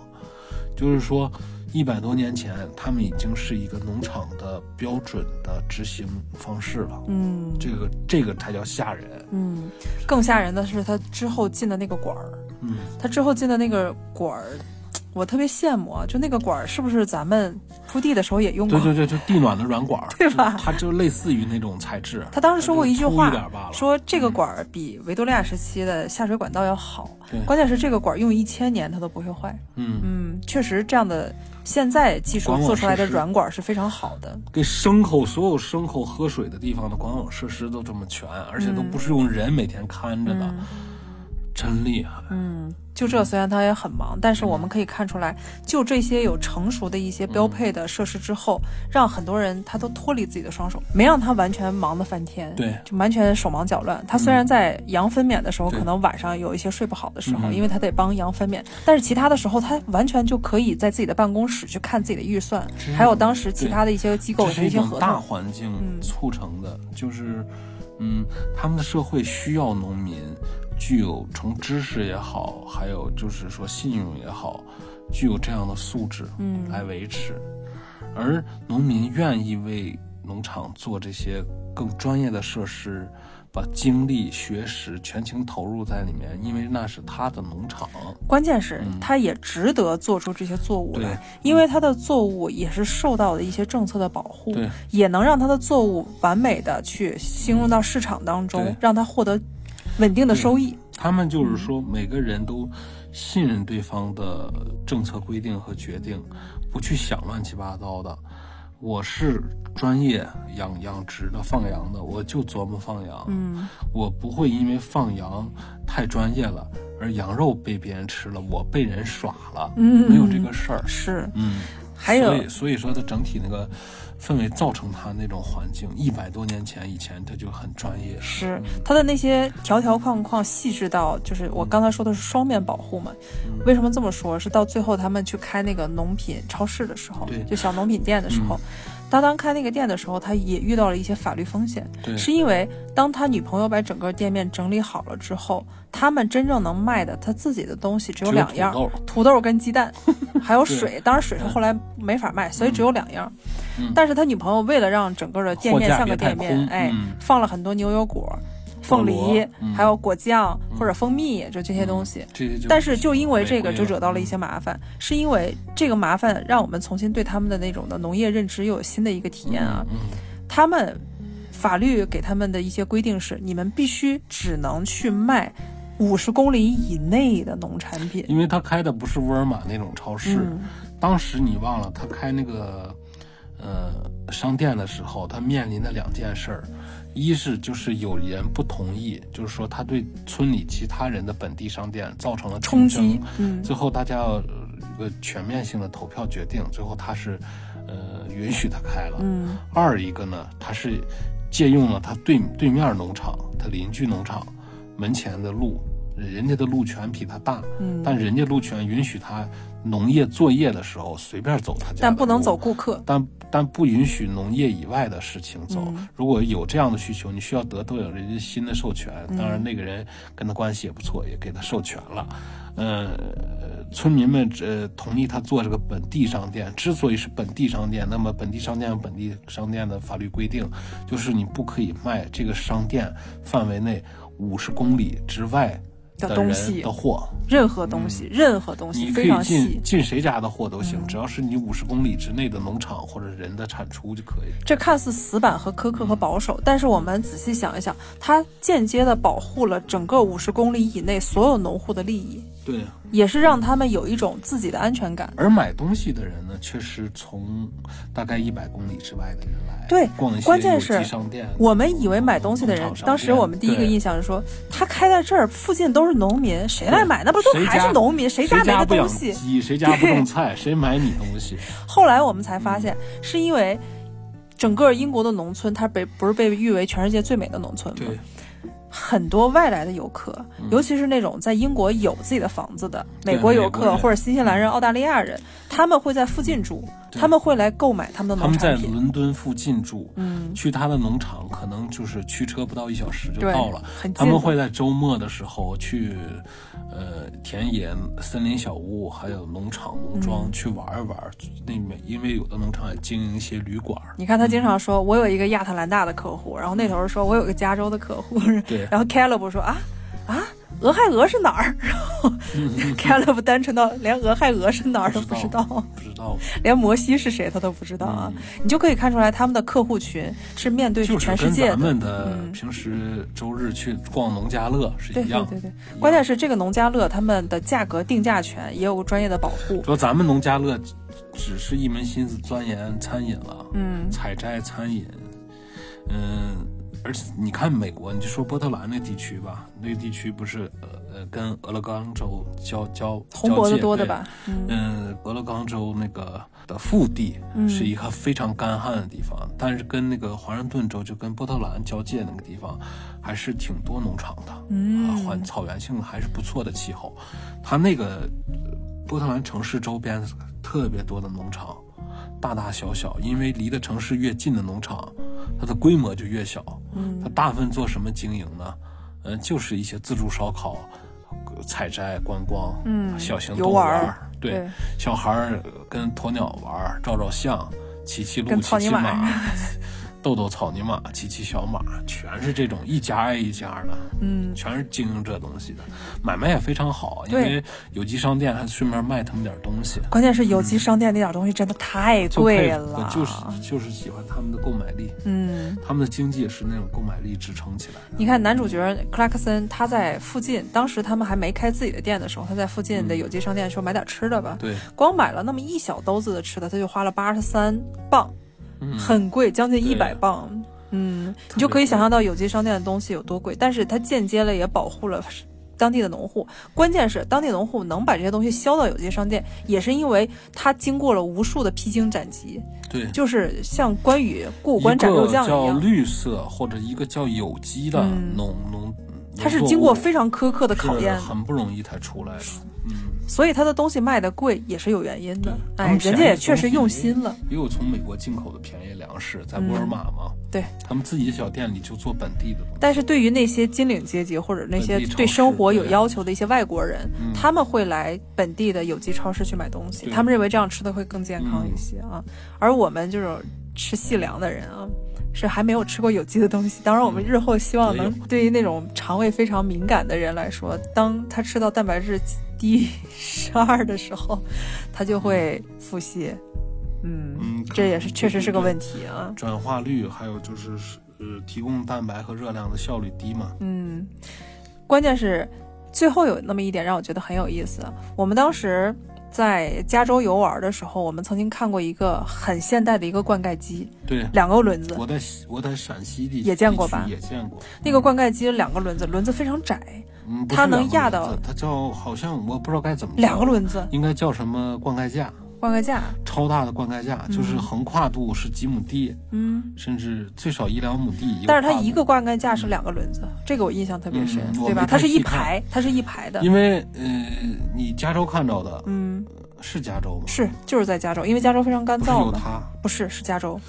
就是说。一百多年前，他们已经是一个农场的标准的执行方式了。嗯，这个这个才叫吓人。嗯，更吓人的是他之后进的那个管儿。嗯，他之后进的那个管儿。我特别羡慕啊，就那个管儿是不是咱们铺地的时候也用过？对对对，就地暖的软管儿，对吧？它就类似于那种材质。他当时说过一句话，说这个管儿比维多利亚时期的下水管道要好。关键是这个管儿用一千年它都不会坏。嗯嗯，确实这样的现在技术做出来的软管是非常好的。给牲口所有牲口喝水的地方的管网设施都这么全，而且都不是用人每天看着的。真厉害。嗯。就这，虽然他也很忙，但是我们可以看出来，就这些有成熟的一些标配的设施之后，让很多人他都脱离自己的双手，没让他完全忙得翻天，对，就完全手忙脚乱。他虽然在羊分娩的时候，可能晚上有一些睡不好的时候，因为他得帮羊分娩，但是其他的时候，他完全就可以在自己的办公室去看自己的预算，还有当时其他的一些机构的一些合同。大环境促成的，就是，嗯，他们的社会需要农民。具有从知识也好，还有就是说信用也好，具有这样的素质，嗯，来维持。而农民愿意为农场做这些更专业的设施，把精力、学识全情投入在里面，因为那是他的农场。关键是他也值得做出这些作物来，因为他的作物也是受到了一些政策的保护，也能让他的作物完美的去兴入到市场当中，让他获得。稳定的收益，他们就是说，每个人都信任对方的政策规定和决定，不去想乱七八糟的。我是专业养养殖的、放羊的，我就琢磨放羊。嗯，我不会因为放羊太专业了，而羊肉被别人吃了，我被人耍了。嗯，没有这个事儿。是，嗯，还有，所以所以说，它整体那个。氛围造成他那种环境，一百多年前以前他就很专业，是他的那些条条框框细致到，就是我刚才说的是双面保护嘛。为什么这么说？是到最后他们去开那个农品超市的时候，就小农品店的时候。当当开那个店的时候，他也遇到了一些法律风险。对，是因为当他女朋友把整个店面整理好了之后，他们真正能卖的他自己的东西只有两样：土豆跟鸡蛋，还有水。当然水是后来没法卖，所以只有两样。但是他女朋友为了让整个的店面像个店面，哎，放了很多牛油果。凤梨，还有果酱或者蜂蜜，就这些东西。但是就因为这个，就惹到了一些麻烦。是因为这个麻烦，让我们重新对他们的那种的农业认知又有新的一个体验啊。他们法律给他们的一些规定是：你们必须只能去卖五十公里以内的农产品。因为他开的不是沃尔玛那种超市。当时你忘了，他开那个呃商店的时候，他面临的两件事儿。一是就是有人不同意，就是说他对村里其他人的本地商店造成了冲击，嗯，最后大家要一个全面性的投票决定，最后他是，呃，允许他开了，嗯。二一个呢，他是借用了他对对面农场，他邻居农场门前的路，人家的路权比他大，嗯，但人家路权允许他农业作业的时候随便走他家，但不能走顾客，但。但不允许农业以外的事情走。如果有这样的需求，你需要得到人家新的授权。当然，那个人跟他关系也不错，也给他授权了。呃，村民们呃同意他做这个本地商店。之所以是本地商店，那么本地商店有本地商店的法律规定，就是你不可以卖这个商店范围内五十公里之外。的东西的货，任何东西，任何东西，非常细，进谁家的货都行，只要是你五十公里之内的农场或者人的产出就可以。这看似死板和苛刻和保守，但是我们仔细想一想，它间接的保护了整个五十公里以内所有农户的利益。对，也是让他们有一种自己的安全感。而买东西的人呢，确实从大概一百公里之外的人来。对，逛一些商店。我们以为买东西的人，当时我们第一个印象是说，他开在这儿附近都是农民，谁来买？那不都还是农民？谁家没个东西？谁家不种菜？谁买你东西？后来我们才发现，是因为整个英国的农村，它被不是被誉为全世界最美的农村吗？很多外来的游客，尤其是那种在英国有自己的房子的美国游客或者新西兰人、澳大利亚人，他们会在附近住。他们会来购买他们的农产品。他们在伦敦附近住，嗯，去他的农场可能就是驱车不到一小时就到了。他们会在周末的时候去，呃，田野、森林小屋，还有农场、农庄去玩一玩。那边因为有的农场也经营一些旅馆。你看他经常说：“我有一个亚特兰大的客户。”然后那头说：“我有个加州的客户。”对。然后 Caleb 说：“啊啊。”俄亥俄是哪儿？然后 Caleb 单纯到连俄亥俄是哪儿都不知道，不知道，连摩西是谁他都不知道啊！你就可以看出来，他们的客户群是面对全世界的。咱们的平时周日去逛农家乐是一样。对对对，关键是这个农家乐他们的价格定价权也有专业的保护。说咱们农家乐只是一门心思钻研餐饮了，嗯，采摘餐饮，嗯。而且你看美国，你就说波特兰那地区吧，那个地区不是呃呃跟俄勒冈州交交红脖子多的吧？嗯，俄勒冈州那个的腹地是一个非常干旱的地方，但是跟那个华盛顿州就跟波特兰交界那个地方还是挺多农场的，嗯，环草原性还是不错的气候。它那个波特兰城市周边特别多的农场。大大小小，因为离的城市越近的农场，它的规模就越小。嗯，它大部分做什么经营呢？嗯，就是一些自助烧烤、采摘、观光，嗯，小型动物园对，小孩儿跟鸵鸟玩，照照相，骑骑路，骑骑马。豆豆草泥马，骑骑小马，全是这种一家挨一家的，嗯，全是经营这东西的，买卖也非常好，因为有机商店还顺便卖他们点东西。关键是有机商店那点东西真的太贵了，就是就是喜欢他们的购买力，嗯，他们的经济也是那种购买力支撑起来的。你看男主角克拉克森，他在附近，当时他们还没开自己的店的时候，他在附近的有机商店说买点吃的吧，对，光买了那么一小兜子的吃的，他就花了八十三磅。很贵，将近一百磅。嗯，你就可以想象到有机商店的东西有多贵。但是它间接了也保护了当地的农户。关键是当地农户能把这些东西销到有机商店，也是因为它经过了无数的披荆斩棘。对，就是像关羽过关斩六将一样。叫绿色或者一个叫有机的农农，它是经过非常苛刻的考验，很不容易才出来的。嗯。所以他的东西卖的贵也是有原因的，哎，人家也确实用心了。也有从美国进口的便宜粮食，在沃尔玛嘛，对，他们自己的小店里就做本地的。但是对于那些金领阶级或者那些对生活有要求的一些外国人，他们会来本地的有机超市去买东西，他们认为这样吃的会更健康一些啊。而我们这种吃细粮的人啊。是还没有吃过有机的东西，当然我们日后希望能对于那种肠胃非常敏感的人来说，当他吃到蛋白质低十二的时候，他就会腹泻。嗯，这也是确实是个问题啊。转化率还有就是呃提供蛋白和热量的效率低嘛。嗯，关键是最后有那么一点让我觉得很有意思，我们当时。在加州游玩的时候，我们曾经看过一个很现代的一个灌溉机，对，两个轮子。我在我在陕西地也见过吧？也见过。那个灌溉机两个轮子，轮子非常窄，它能压到。它叫好像我不知道该怎么。两个轮子应该叫什么灌溉架？灌溉架，超大的灌溉架，就是横跨度是几亩地，嗯，甚至最少一两亩地。但是它一个灌溉架是两个轮子，这个我印象特别深，对吧？它是一排，它是一排的。因为呃，你加州看到的，嗯。是加州吗？是，就是在加州，因为加州非常干燥。有它？不是，是加州。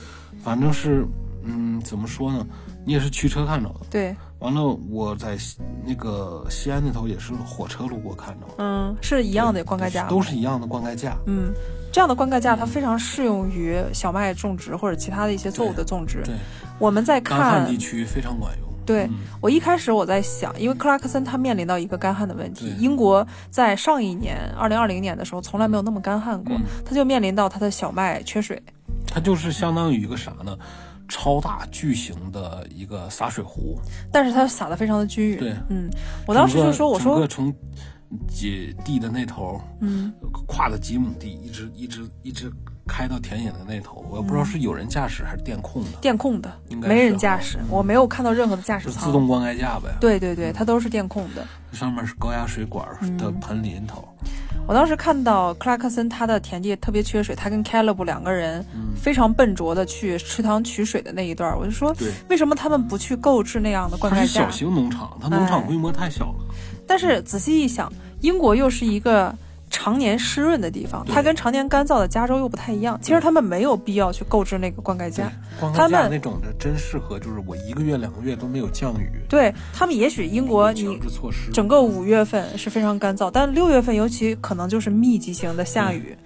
反正是，嗯，怎么说呢？你也是驱车看着的。对。完了，我在那个西安那头也是火车路过看着。嗯，是一样的灌溉架。都是一样的灌溉架。嗯，这样的灌溉架它非常适用于小麦种植或者其他的一些作物的种植。对。我们在看。干旱地区非常管用。对我一开始我在想，因为克拉克森他面临到一个干旱的问题。英国在上一年二零二零年的时候从来没有那么干旱过，他就面临到他的小麦缺水。它就是相当于一个啥呢？超大巨型的一个洒水壶，但是它洒的非常的均匀。对，嗯，我当时就说，我说从几地的那头，嗯，跨了几亩地，一直一直一直。开到田野的那头，我也不知道是有人驾驶还是电控的。电控的，应该没人驾驶，我没有看到任何的驾驶舱。自动灌溉架呗。对对对，它都是电控的。上面是高压水管的盆淋头。我当时看到克拉克森他的田地特别缺水，他跟 Caleb 两个人非常笨拙的去池塘取水的那一段，我就说，为什么他们不去购置那样的灌溉架？小型农场，它农场规模太小了。但是仔细一想，英国又是一个。常年湿润的地方，它跟常年干燥的加州又不太一样。其实他们没有必要去购置那个灌溉架，他们那种的真适合，就是我一个月两个月都没有降雨。对他们，也许英国你整个五月份是非常干燥，但六月份尤其可能就是密集型的下雨，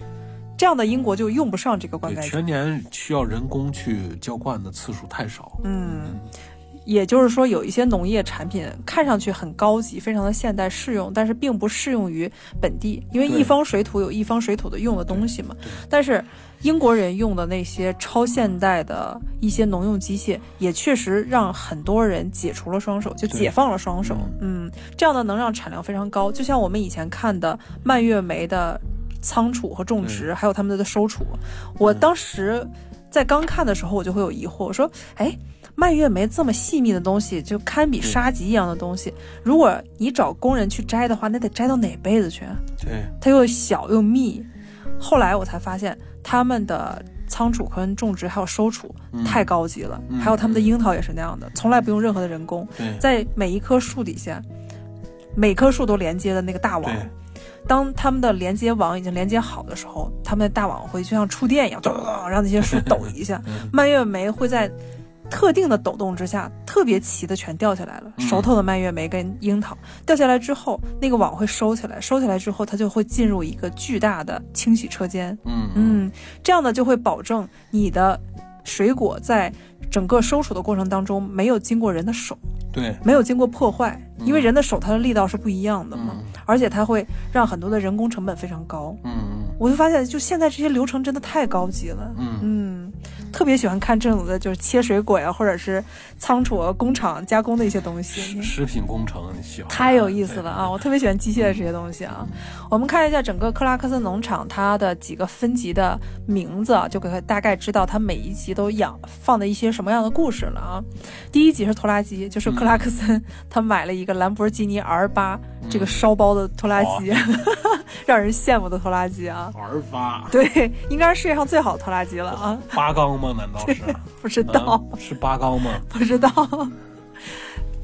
这样的英国就用不上这个灌溉架。全年需要人工去浇灌的次数太少。嗯。也就是说，有一些农业产品看上去很高级，非常的现代适用，但是并不适用于本地，因为一方水土有一方水土的用的东西嘛。但是英国人用的那些超现代的一些农用机械，也确实让很多人解除了双手，就解放了双手。嗯，这样的能让产量非常高。就像我们以前看的蔓越莓的仓储和种植，还有他们的收储，我当时在刚看的时候，我就会有疑惑，我说，哎。蔓越莓这么细密的东西，就堪比沙棘一样的东西，如果你找工人去摘的话，那得摘到哪辈子去？对，它又小又密。后来我才发现，他们的仓储跟种植还有收储太高级了，还有他们的樱桃也是那样的，从来不用任何的人工，在每一棵树底下，每棵树都连接的那个大网。当他们的连接网已经连接好的时候，他们的大网会就像触电一样，咚，让那些树抖一下。蔓越莓会在特定的抖动之下，特别齐的全掉下来了。熟透的蔓越莓跟樱桃掉下来之后，那个网会收起来，收起来之后，它就会进入一个巨大的清洗车间。嗯嗯，这样呢就会保证你的水果在整个收储的过程当中没有经过人的手。对，没有经过破坏，因为人的手它的力道是不一样的嘛，而且它会让很多的人工成本非常高。嗯嗯，我就发现，就现在这些流程真的太高级了。嗯嗯。特别喜欢看这种的，就是切水果呀，或者是仓储、工厂加工的一些东西。食品工程，你喜欢？太有意思了啊！我特别喜欢机械的这些东西啊。我们看一下整个克拉克森农场它的几个分级的名字啊，就可以大概知道它每一集都养放的一些什么样的故事了啊。第一集是拖拉机，就是克拉克森他买了一个兰博基尼 R 八。这个烧包的拖拉机，让人羡慕的拖拉机啊！R 八，对，应该是世界上最好的拖拉机了啊！八缸吗？难道是？不知道，是八高吗？不知道，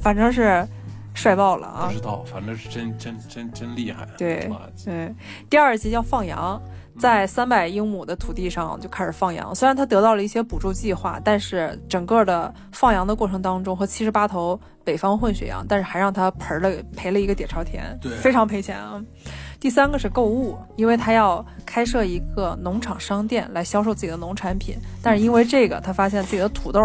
反正是帅爆了啊！不知道，反正是真真真真厉害。对对，第二集叫放羊。在三百英亩的土地上就开始放羊，虽然他得到了一些补助计划，但是整个的放羊的过程当中和七十八头北方混血羊，但是还让他赔了赔了一个底朝天，对，非常赔钱啊。第三个是购物，因为他要开设一个农场商店来销售自己的农产品，但是因为这个，他发现自己的土豆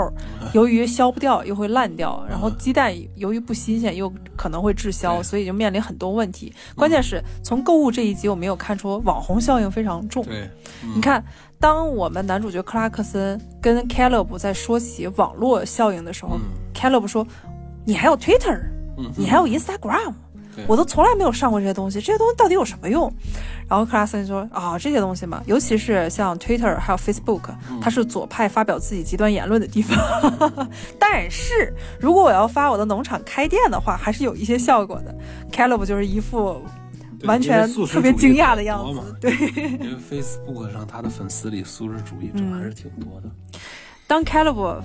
由于消不掉又会烂掉，然后鸡蛋由于不新鲜又可能会滞销，所以就面临很多问题。关键是从购物这一集，我没有看出网红效应非常重。对，你看，当我们男主角克拉克森跟 Caleb 在说起网络效应的时候，Caleb 说：“你还有 Twitter，你还有 Instagram。”我都从来没有上过这些东西，这些东西到底有什么用？然后克拉森说啊，这些东西嘛，尤其是像 Twitter 还有 Facebook，它是左派发表自己极端言论的地方。但是如果我要发我的农场开店的话，还是有一些效果的。Caleb 就是一副完全特别惊讶的样子。对，因为 Facebook 上他的粉丝里素质主义者还是挺多的。当 Caleb。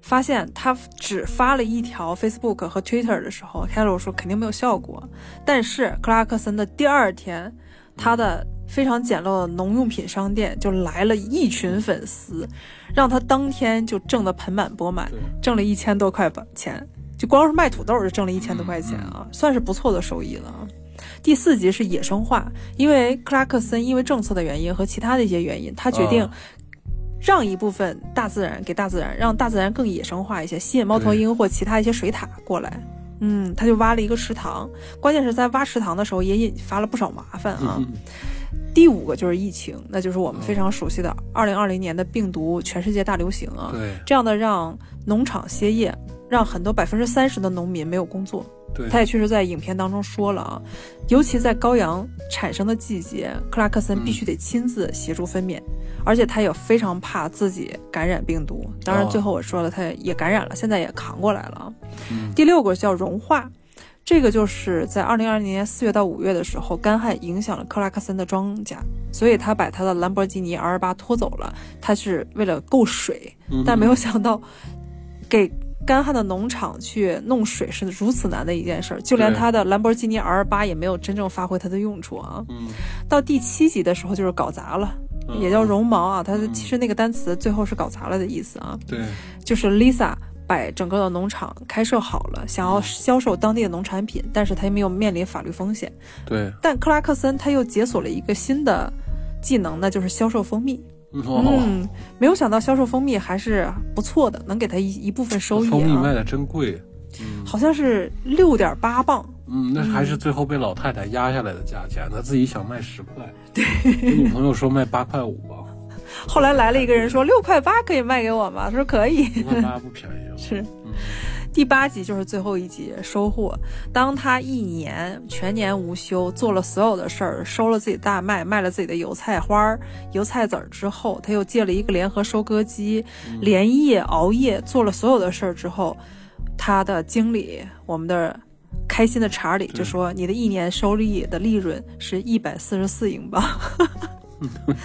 发现他只发了一条 Facebook 和 Twitter 的时候 e l 说肯定没有效果。但是克拉克森的第二天，他的非常简陋的农用品商店就来了一群粉丝，让他当天就挣得盆满钵满，挣了一千多块钱，就光是卖土豆就挣了一千多块钱啊，算是不错的收益了。第四集是野生化，因为克拉克森因为政策的原因和其他的一些原因，他决定。让一部分大自然给大自然，让大自然更野生化一些，吸引猫头鹰或其他一些水獭过来。嗯，他就挖了一个池塘，关键是在挖池塘的时候也引发了不少麻烦啊。第五个就是疫情，那就是我们非常熟悉的二零二零年的病毒全世界大流行啊。对，这样的让农场歇业，让很多百分之三十的农民没有工作。对，他也确实在影片当中说了啊，尤其在羔羊产生的季节，克拉克森必须得亲自协助分娩。而且他也非常怕自己感染病毒，当然最后我说了，他也感染了，现在也扛过来了。第六个叫融化，这个就是在二零二零年四月到五月的时候，干旱影响了克拉克森的庄稼，所以他把他的兰博基尼 R 八拖走了，他是为了够水，但没有想到给干旱的农场去弄水是如此难的一件事儿，就连他的兰博基尼 R 八也没有真正发挥它的用处啊。到第七集的时候就是搞砸了。也叫绒毛啊，它其实那个单词最后是搞砸了的意思啊。对，就是 Lisa 把整个的农场开设好了，想要销售当地的农产品，但是他没有面临法律风险。对，但克拉克森他又解锁了一个新的技能，那就是销售蜂蜜。嗯，没有想到销售蜂蜜还是不错的，能给他一一部分收益。蜂蜜卖的真贵。好像是六点八磅，嗯，那还是最后被老太太压下来的价钱，他自己想卖十块，对，女朋友说卖八块五吧，后来来了一个人说六块八可以卖给我吗？他说可以，六块八不便宜，是。第八集就是最后一集收获。当他一年全年无休做了所有的事儿，收了自己大麦，卖了自己的油菜花、油菜籽儿之后，他又借了一个联合收割机，连夜熬夜做了所有的事儿之后，他的经理，我们的开心的查理就说：“你的一年收益的利润是一百四十四英镑。”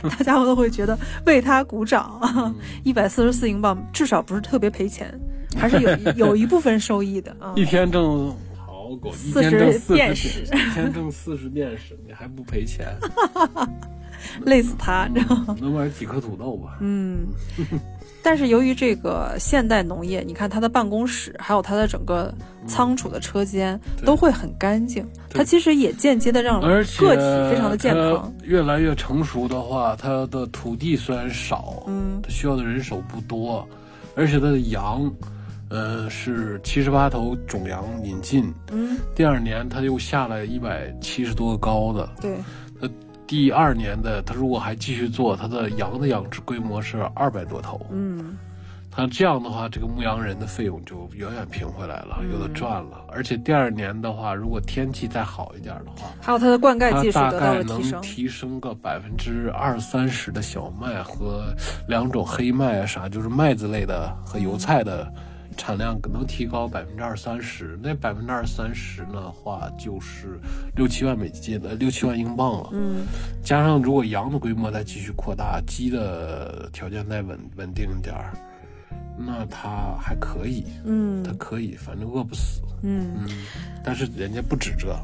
大家伙都会觉得为他鼓掌，一百四十四英镑至少不是特别赔钱，还是有 有一部分收益的啊。一天挣好狗，四十便士，一天挣四十便士，你还不赔钱？累死他，你知道吗？能买几颗土豆吧？嗯。但是由于这个现代农业，你看他的办公室，还有他的整个仓储的车间都会很干净，它其实也间接的让个体非常的健康。越来越成熟的话，它的土地虽然少，嗯，它需要的人手不多，而且它的羊，呃，是七十八头种羊引进，嗯，第二年它又下来一百七十多个高的，对。第二年的他如果还继续做，他的羊的养殖规模是二百多头。嗯，他这样的话，这个牧羊人的费用就远远平回来了，有的赚了。而且第二年的话，如果天气再好一点的话，还有它的灌溉技术得到了提升，提升个百分之二三十的小麦和两种黑麦啊啥，就是麦子类的和油菜的。产量能提高百分之二三十，那百分之二三十的话就是六七万美金的六七万英镑了。嗯，加上如果羊的规模再继续扩大，鸡的条件再稳稳定一点儿，那它还可以。嗯，它可以，反正饿不死。嗯嗯，但是人家不止这，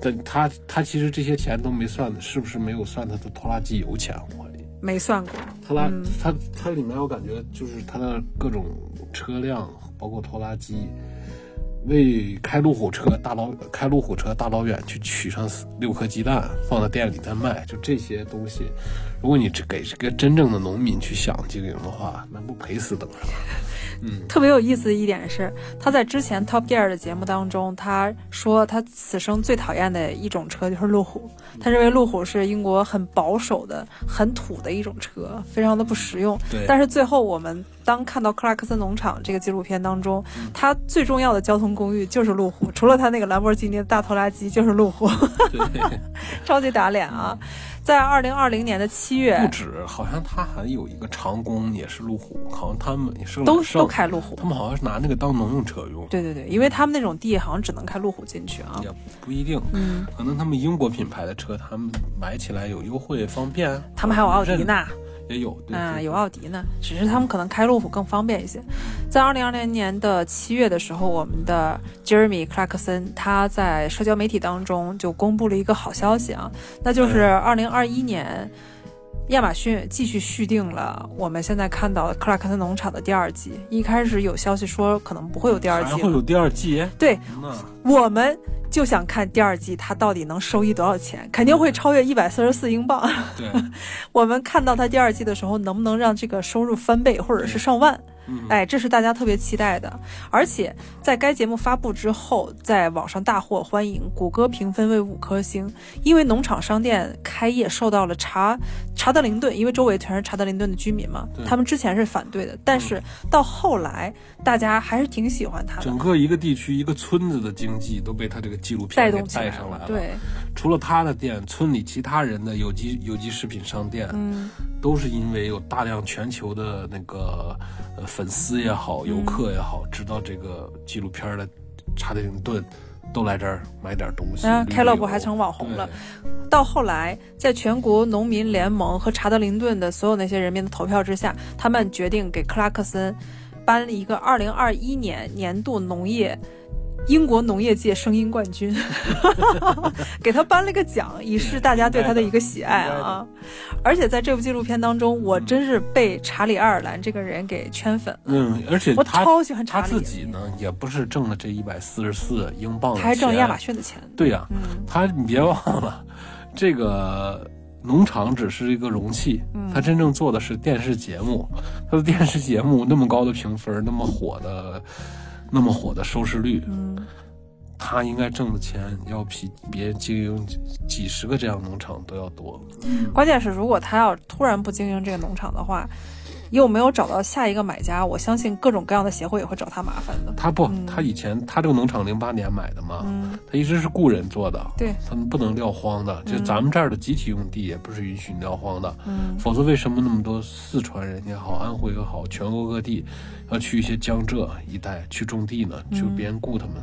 但他他其实这些钱都没算，是不是没有算他的拖拉机油钱？我没算过。它拉它它里面我感觉就是它的各种。车辆包括拖拉机，为开路虎车大老开路虎车大老远去取上六颗鸡蛋，放在店里再卖，就这些东西，如果你只给这个真正的农民去想经营的话，那不赔死等着了。嗯，特别有意思的一点是，他在之前 Top Gear 的节目当中，他说他此生最讨厌的一种车就是路虎，他认为路虎是英国很保守的、很土的一种车，非常的不实用。对。但是最后我们当看到克拉克森农场这个纪录片当中，他最重要的交通工具就是路虎，除了他那个兰博基尼的大拖拉机就是路虎，超级打脸啊！在二零二零年的七月，不止，好像他还有一个长工，也是路虎，好像他们也是都都开路虎，他们好像是拿那个当农用车用。对对对，因为他们那种地好像只能开路虎进去啊，也不一定，嗯，可能他们英国品牌的车，他们买起来有优惠方便。他们还有奥迪呢。也有啊，有奥迪呢，只是他们可能开路虎更方便一些。在二零二零年的七月的时候，我们的 Jeremy Clarkson 他在社交媒体当中就公布了一个好消息啊，那就是二零二一年亚马逊继续续订了我们现在看到克拉克森农场的第二季。一开始有消息说可能不会有第二季，还会有第二季？对，我们。就想看第二季它到底能收益多少钱，肯定会超越一百四十四英镑。对，我们看到它第二季的时候，能不能让这个收入翻倍或者是上万？哎，这是大家特别期待的。而且在该节目发布之后，在网上大获欢迎，谷歌评分为五颗星。因为农场商店开业受到了查查德林顿，因为周围全是查德林顿的居民嘛，他们之前是反对的，但是到后来大家还是挺喜欢他的。整个一个地区一个村子的经济都被他这个纪录片带动带上来了。对，除了他的店，村里其他人的有机有机食品商店，嗯，都是因为有大量全球的那个。粉丝也好，游客也好，知道这个纪录片的查德林顿，都来这儿买点东西。开乐部还成网红了。到后来，在全国农民联盟和查德林顿的所有那些人民的投票之下，他们决定给克拉克森颁了一个二零二一年年度农业。英国农业界声音冠军，给他颁了个奖，以示大家对他的一个喜爱啊！而且在这部纪录片当中，我真是被查理·爱尔兰这个人给圈粉了。嗯，而且我超喜欢查理。他自己呢，也不是挣了这一百四十四英镑，他还挣亚马逊的钱。对呀，他你别忘了，这个农场只是一个容器，他真正做的是电视节目。他的电视节目那么高的评分，那么火的。那么火的收视率，嗯，他应该挣的钱要比别人经营几十个这样农场都要多。关键是，如果他要突然不经营这个农场的话，又没有找到下一个买家，我相信各种各样的协会也会找他麻烦的。他不，他以前他这个农场零八年买的嘛，他一直是雇人做的，对，他们不能撂荒的，就咱们这儿的集体用地也不是允许撂荒的，否则为什么那么多四川人也好，安徽也好，全国各地要去一些江浙一带去种地呢？就别人雇他们。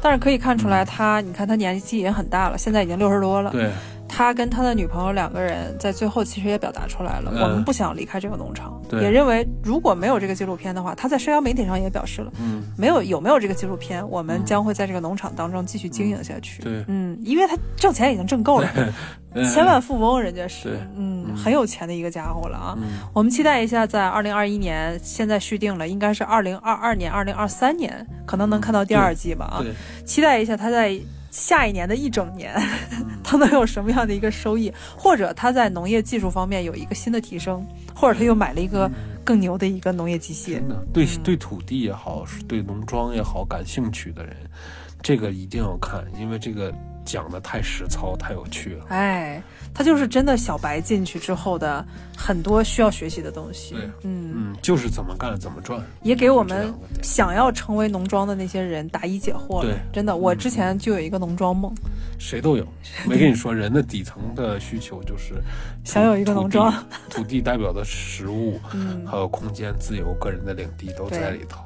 但是可以看出来，他你看他年纪也很大了，现在已经六十多了。对，他跟他的女朋友两个人在最后其实也表达出来了，我们不想离开这个农场，也认为如果没有这个纪录片的话，他在社交媒体上也表示了，嗯，没有有没有这个纪录片，我们将会在这个农场当中继续经营下去。对，嗯，因为他挣钱已经挣够了，千万富翁人家是，嗯，很有钱的一个家伙了啊。我们期待一下，在二零二一年，现在续订了，应该是二零二二年、二零二三年，可能能看到第二季吧啊。期待一下他在下一年的一整年，他能有什么样的一个收益，或者他在农业技术方面有一个新的提升，或者他又买了一个更牛的一个农业机械。真的，对对土地也好，是对农庄也好感兴趣的人，这个一定要看，因为这个。讲的太实操，太有趣了。哎，他就是真的小白进去之后的很多需要学习的东西。对，嗯嗯，就是怎么干怎么赚，也给我们想要成为农庄的那些人答疑解惑了。对，真的，我之前就有一个农庄梦。谁都有，没跟你说，人的底层的需求就是 想有一个农庄，土地代表的食物，嗯，还有空间、自由、个人的领地都在里头。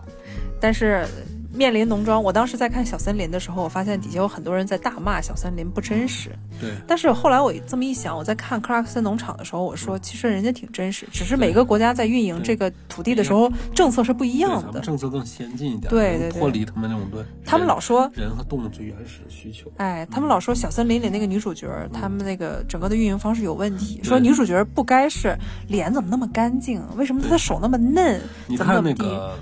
但是。面临农庄，我当时在看《小森林》的时候，我发现底下有很多人在大骂《小森林》不真实。对。但是后来我这么一想，我在看克拉克森农场的时候，我说其实人家挺真实，只是每个国家在运营这个土地的时候，政策是不一样的。政策更先进一点。对对对。脱离他们那种对。他们老说人和动物最原始的需求。哎，他们老说《小森林》里那个女主角，他们那个整个的运营方式有问题，说女主角不该是脸怎么那么干净，为什么她的手那么嫩？你看那个。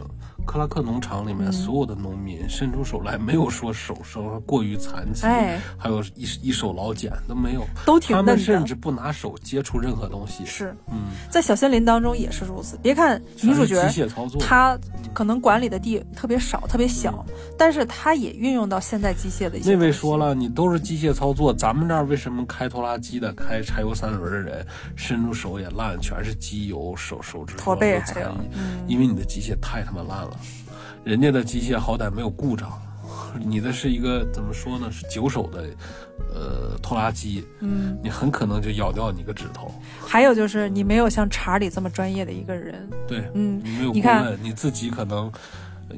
克拉克农场里面所有的农民伸出手来，没有说手手过于残疾，还有一一手老茧都没有。他们甚至不拿手接触任何东西。是，嗯，在小森林当中也是如此。别看女主角，她可能管理的地特别少、特别小，但是她也运用到现代机械的一些。那位说了，你都是机械操作，咱们这儿为什么开拖拉机的、开柴油三轮的人伸出手也烂，全是机油，手手指驼背还有，因为你的机械太他妈烂了。人家的机械好歹没有故障，你的是一个怎么说呢？是九手的，呃，拖拉机，嗯，你很可能就咬掉你个指头。还有就是你没有像查理这么专业的一个人，对，嗯，你没有顾问，你自己可能。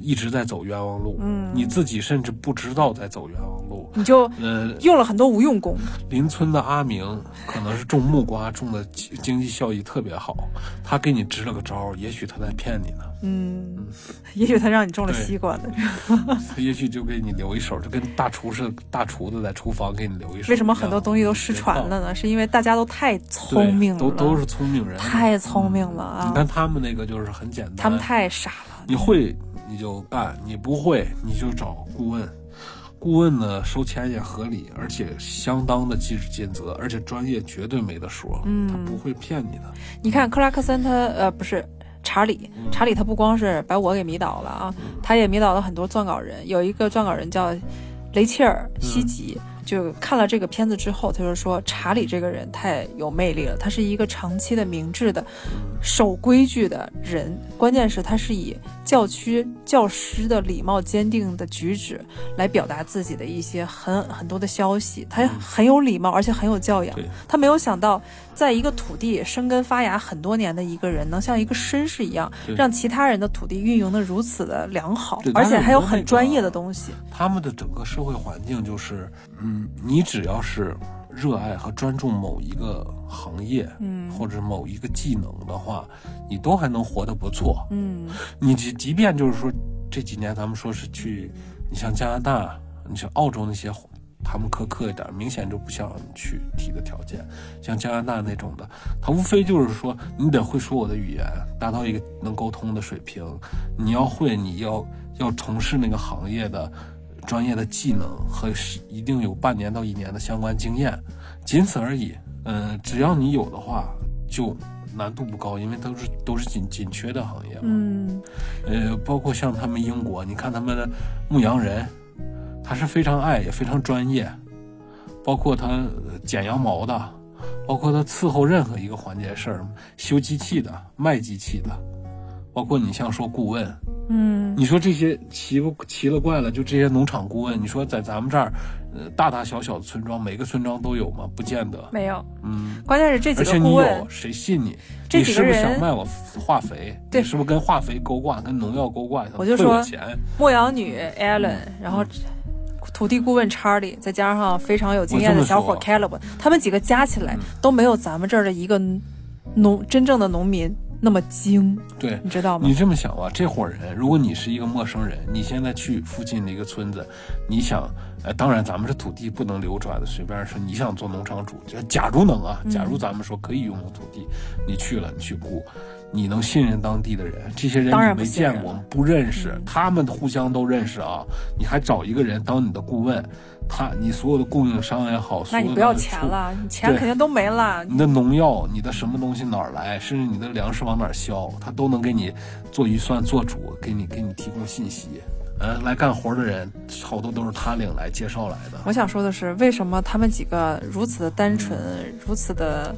一直在走冤枉路，嗯，你自己甚至不知道在走冤枉路，你就呃用了很多无用功。邻村的阿明可能是种木瓜种的经济效益特别好，他给你支了个招，也许他在骗你呢，嗯，也许他让你种了西瓜呢，他 也许就给你留一手，就跟大厨似的，大厨子在厨房给你留一手。为什么很多东西都失传了呢？是因为大家都太聪明了，都都是聪明人，太聪明了啊！你看他们那个就是很简单，他们太傻了，你会。你就干，你不会你就找顾问，顾问呢收钱也合理，而且相当的尽职尽责，而且专业绝对没得说，嗯，他不会骗你的。你看克拉克森他呃不是查理，查理他不光是把我给迷倒了啊，他也迷倒了很多撰稿人，有一个撰稿人叫雷切尔西吉。就看了这个片子之后，他就说查理这个人太有魅力了。他是一个长期的明智的、守规矩的人。关键是，他是以教区教师的礼貌、坚定的举止来表达自己的一些很很多的消息。他很有礼貌，而且很有教养。他没有想到，在一个土地生根发芽很多年的一个人，能像一个绅士一样，让其他人的土地运营的如此的良好，而且还有很专业的东西。他们的整个社会环境就是，嗯。嗯，你只要是热爱和专注某一个行业，嗯，或者某一个技能的话，你都还能活得不错。嗯，你即即便就是说这几年咱们说是去，你像加拿大，你像澳洲那些，他们苛刻一点，明显就不像去提的条件。像加拿大那种的，他无非就是说你得会说我的语言，达到一个能沟通的水平，你要会，你要要从事那个行业的。专业的技能和一定有半年到一年的相关经验，仅此而已。嗯，只要你有的话，就难度不高，因为都是都是紧紧缺的行业嘛。嗯，呃，包括像他们英国，你看他们的牧羊人，他是非常爱也非常专业，包括他剪羊毛的。包包括他伺候任何一个环节事儿，修机器的、卖机器的，包括你像说顾问，嗯，你说这些奇不奇了怪了，就这些农场顾问，你说在咱们这儿，呃，大大小小的村庄，每个村庄都有吗？不见得，没有。嗯，关键是这几个顾问，谁信你？这几个人是不是想卖我化肥？对，是不是跟化肥勾挂，跟农药勾挂？我就说，钱。牧羊女 Ellen，然后。土地顾问查理，再加上非常有经验的小伙 Caleb，他们几个加起来都没有咱们这儿的一个农真正的农民那么精。对，你知道吗？你这么想吧，这伙人，如果你是一个陌生人，你现在去附近的一个村子，你想，呃，当然咱们这土地不能流转的，随便说，你想做农场主，假如能啊，假如咱们说可以拥有土地，你去了，你去雇。你能信任当地的人？这些人你没见过，不认识，他们互相都认识啊。你还找一个人当你的顾问，他你所有的供应商也好，那你不要钱了，你钱肯定都没了。你的农药，你的什么东西哪儿来？甚至你的粮食往哪儿销，他都能给你做预算、做主，给你给你提供信息。嗯，来干活的人好多都是他领来介绍来的。我想说的是，为什么他们几个如此的单纯，如此的？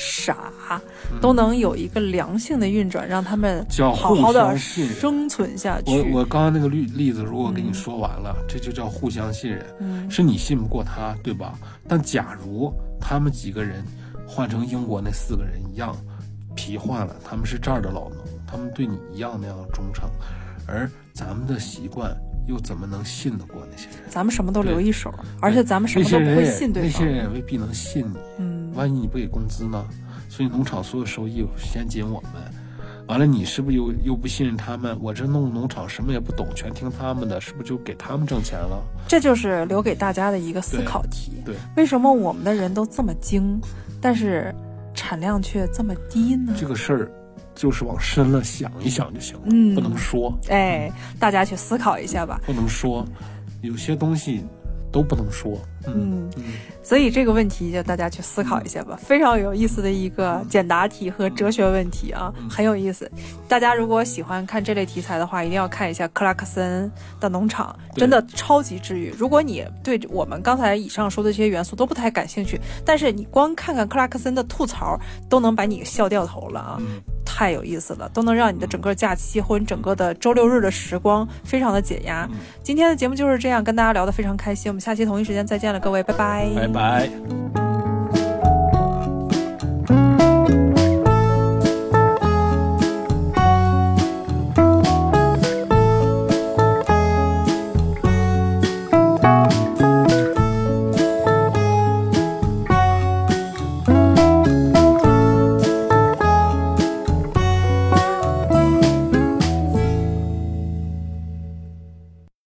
傻都能有一个良性的运转，让他们好好的生存下去。我我刚刚那个例例子，如果给你说完了，这就叫互相信任。嗯，是你信不过他，对吧？但假如他们几个人换成英国那四个人一样，皮换了，他们是这儿的老农，他们对你一样那样忠诚，而咱们的习惯。又怎么能信得过那些人？咱们什么都留一手，而且咱们什么都不会信对方。那些人也未必能信你。嗯，万一你不给工资呢？所以农场所有收益先紧我们。完了，你是不是又又不信任他们？我这弄农场什么也不懂，全听他们的，是不是就给他们挣钱了？这就是留给大家的一个思考题。对，为什么我们的人都这么精，但是产量却这么低呢？这个事儿。就是往深了想一想就行了，嗯，不能说。哎，大家去思考一下吧。不能说，有些东西都不能说。嗯，所以这个问题就大家去思考一下吧，非常有意思的一个简答题和哲学问题啊，很有意思。大家如果喜欢看这类题材的话，一定要看一下克拉克森的农场，真的超级治愈。如果你对我们刚才以上说的这些元素都不太感兴趣，但是你光看看克拉克森的吐槽，都能把你笑掉头了啊。太有意思了，都能让你的整个假期或者整个的周六日的时光非常的解压。今天的节目就是这样，跟大家聊得非常开心。我们下期同一时间再各位拜拜。拜拜。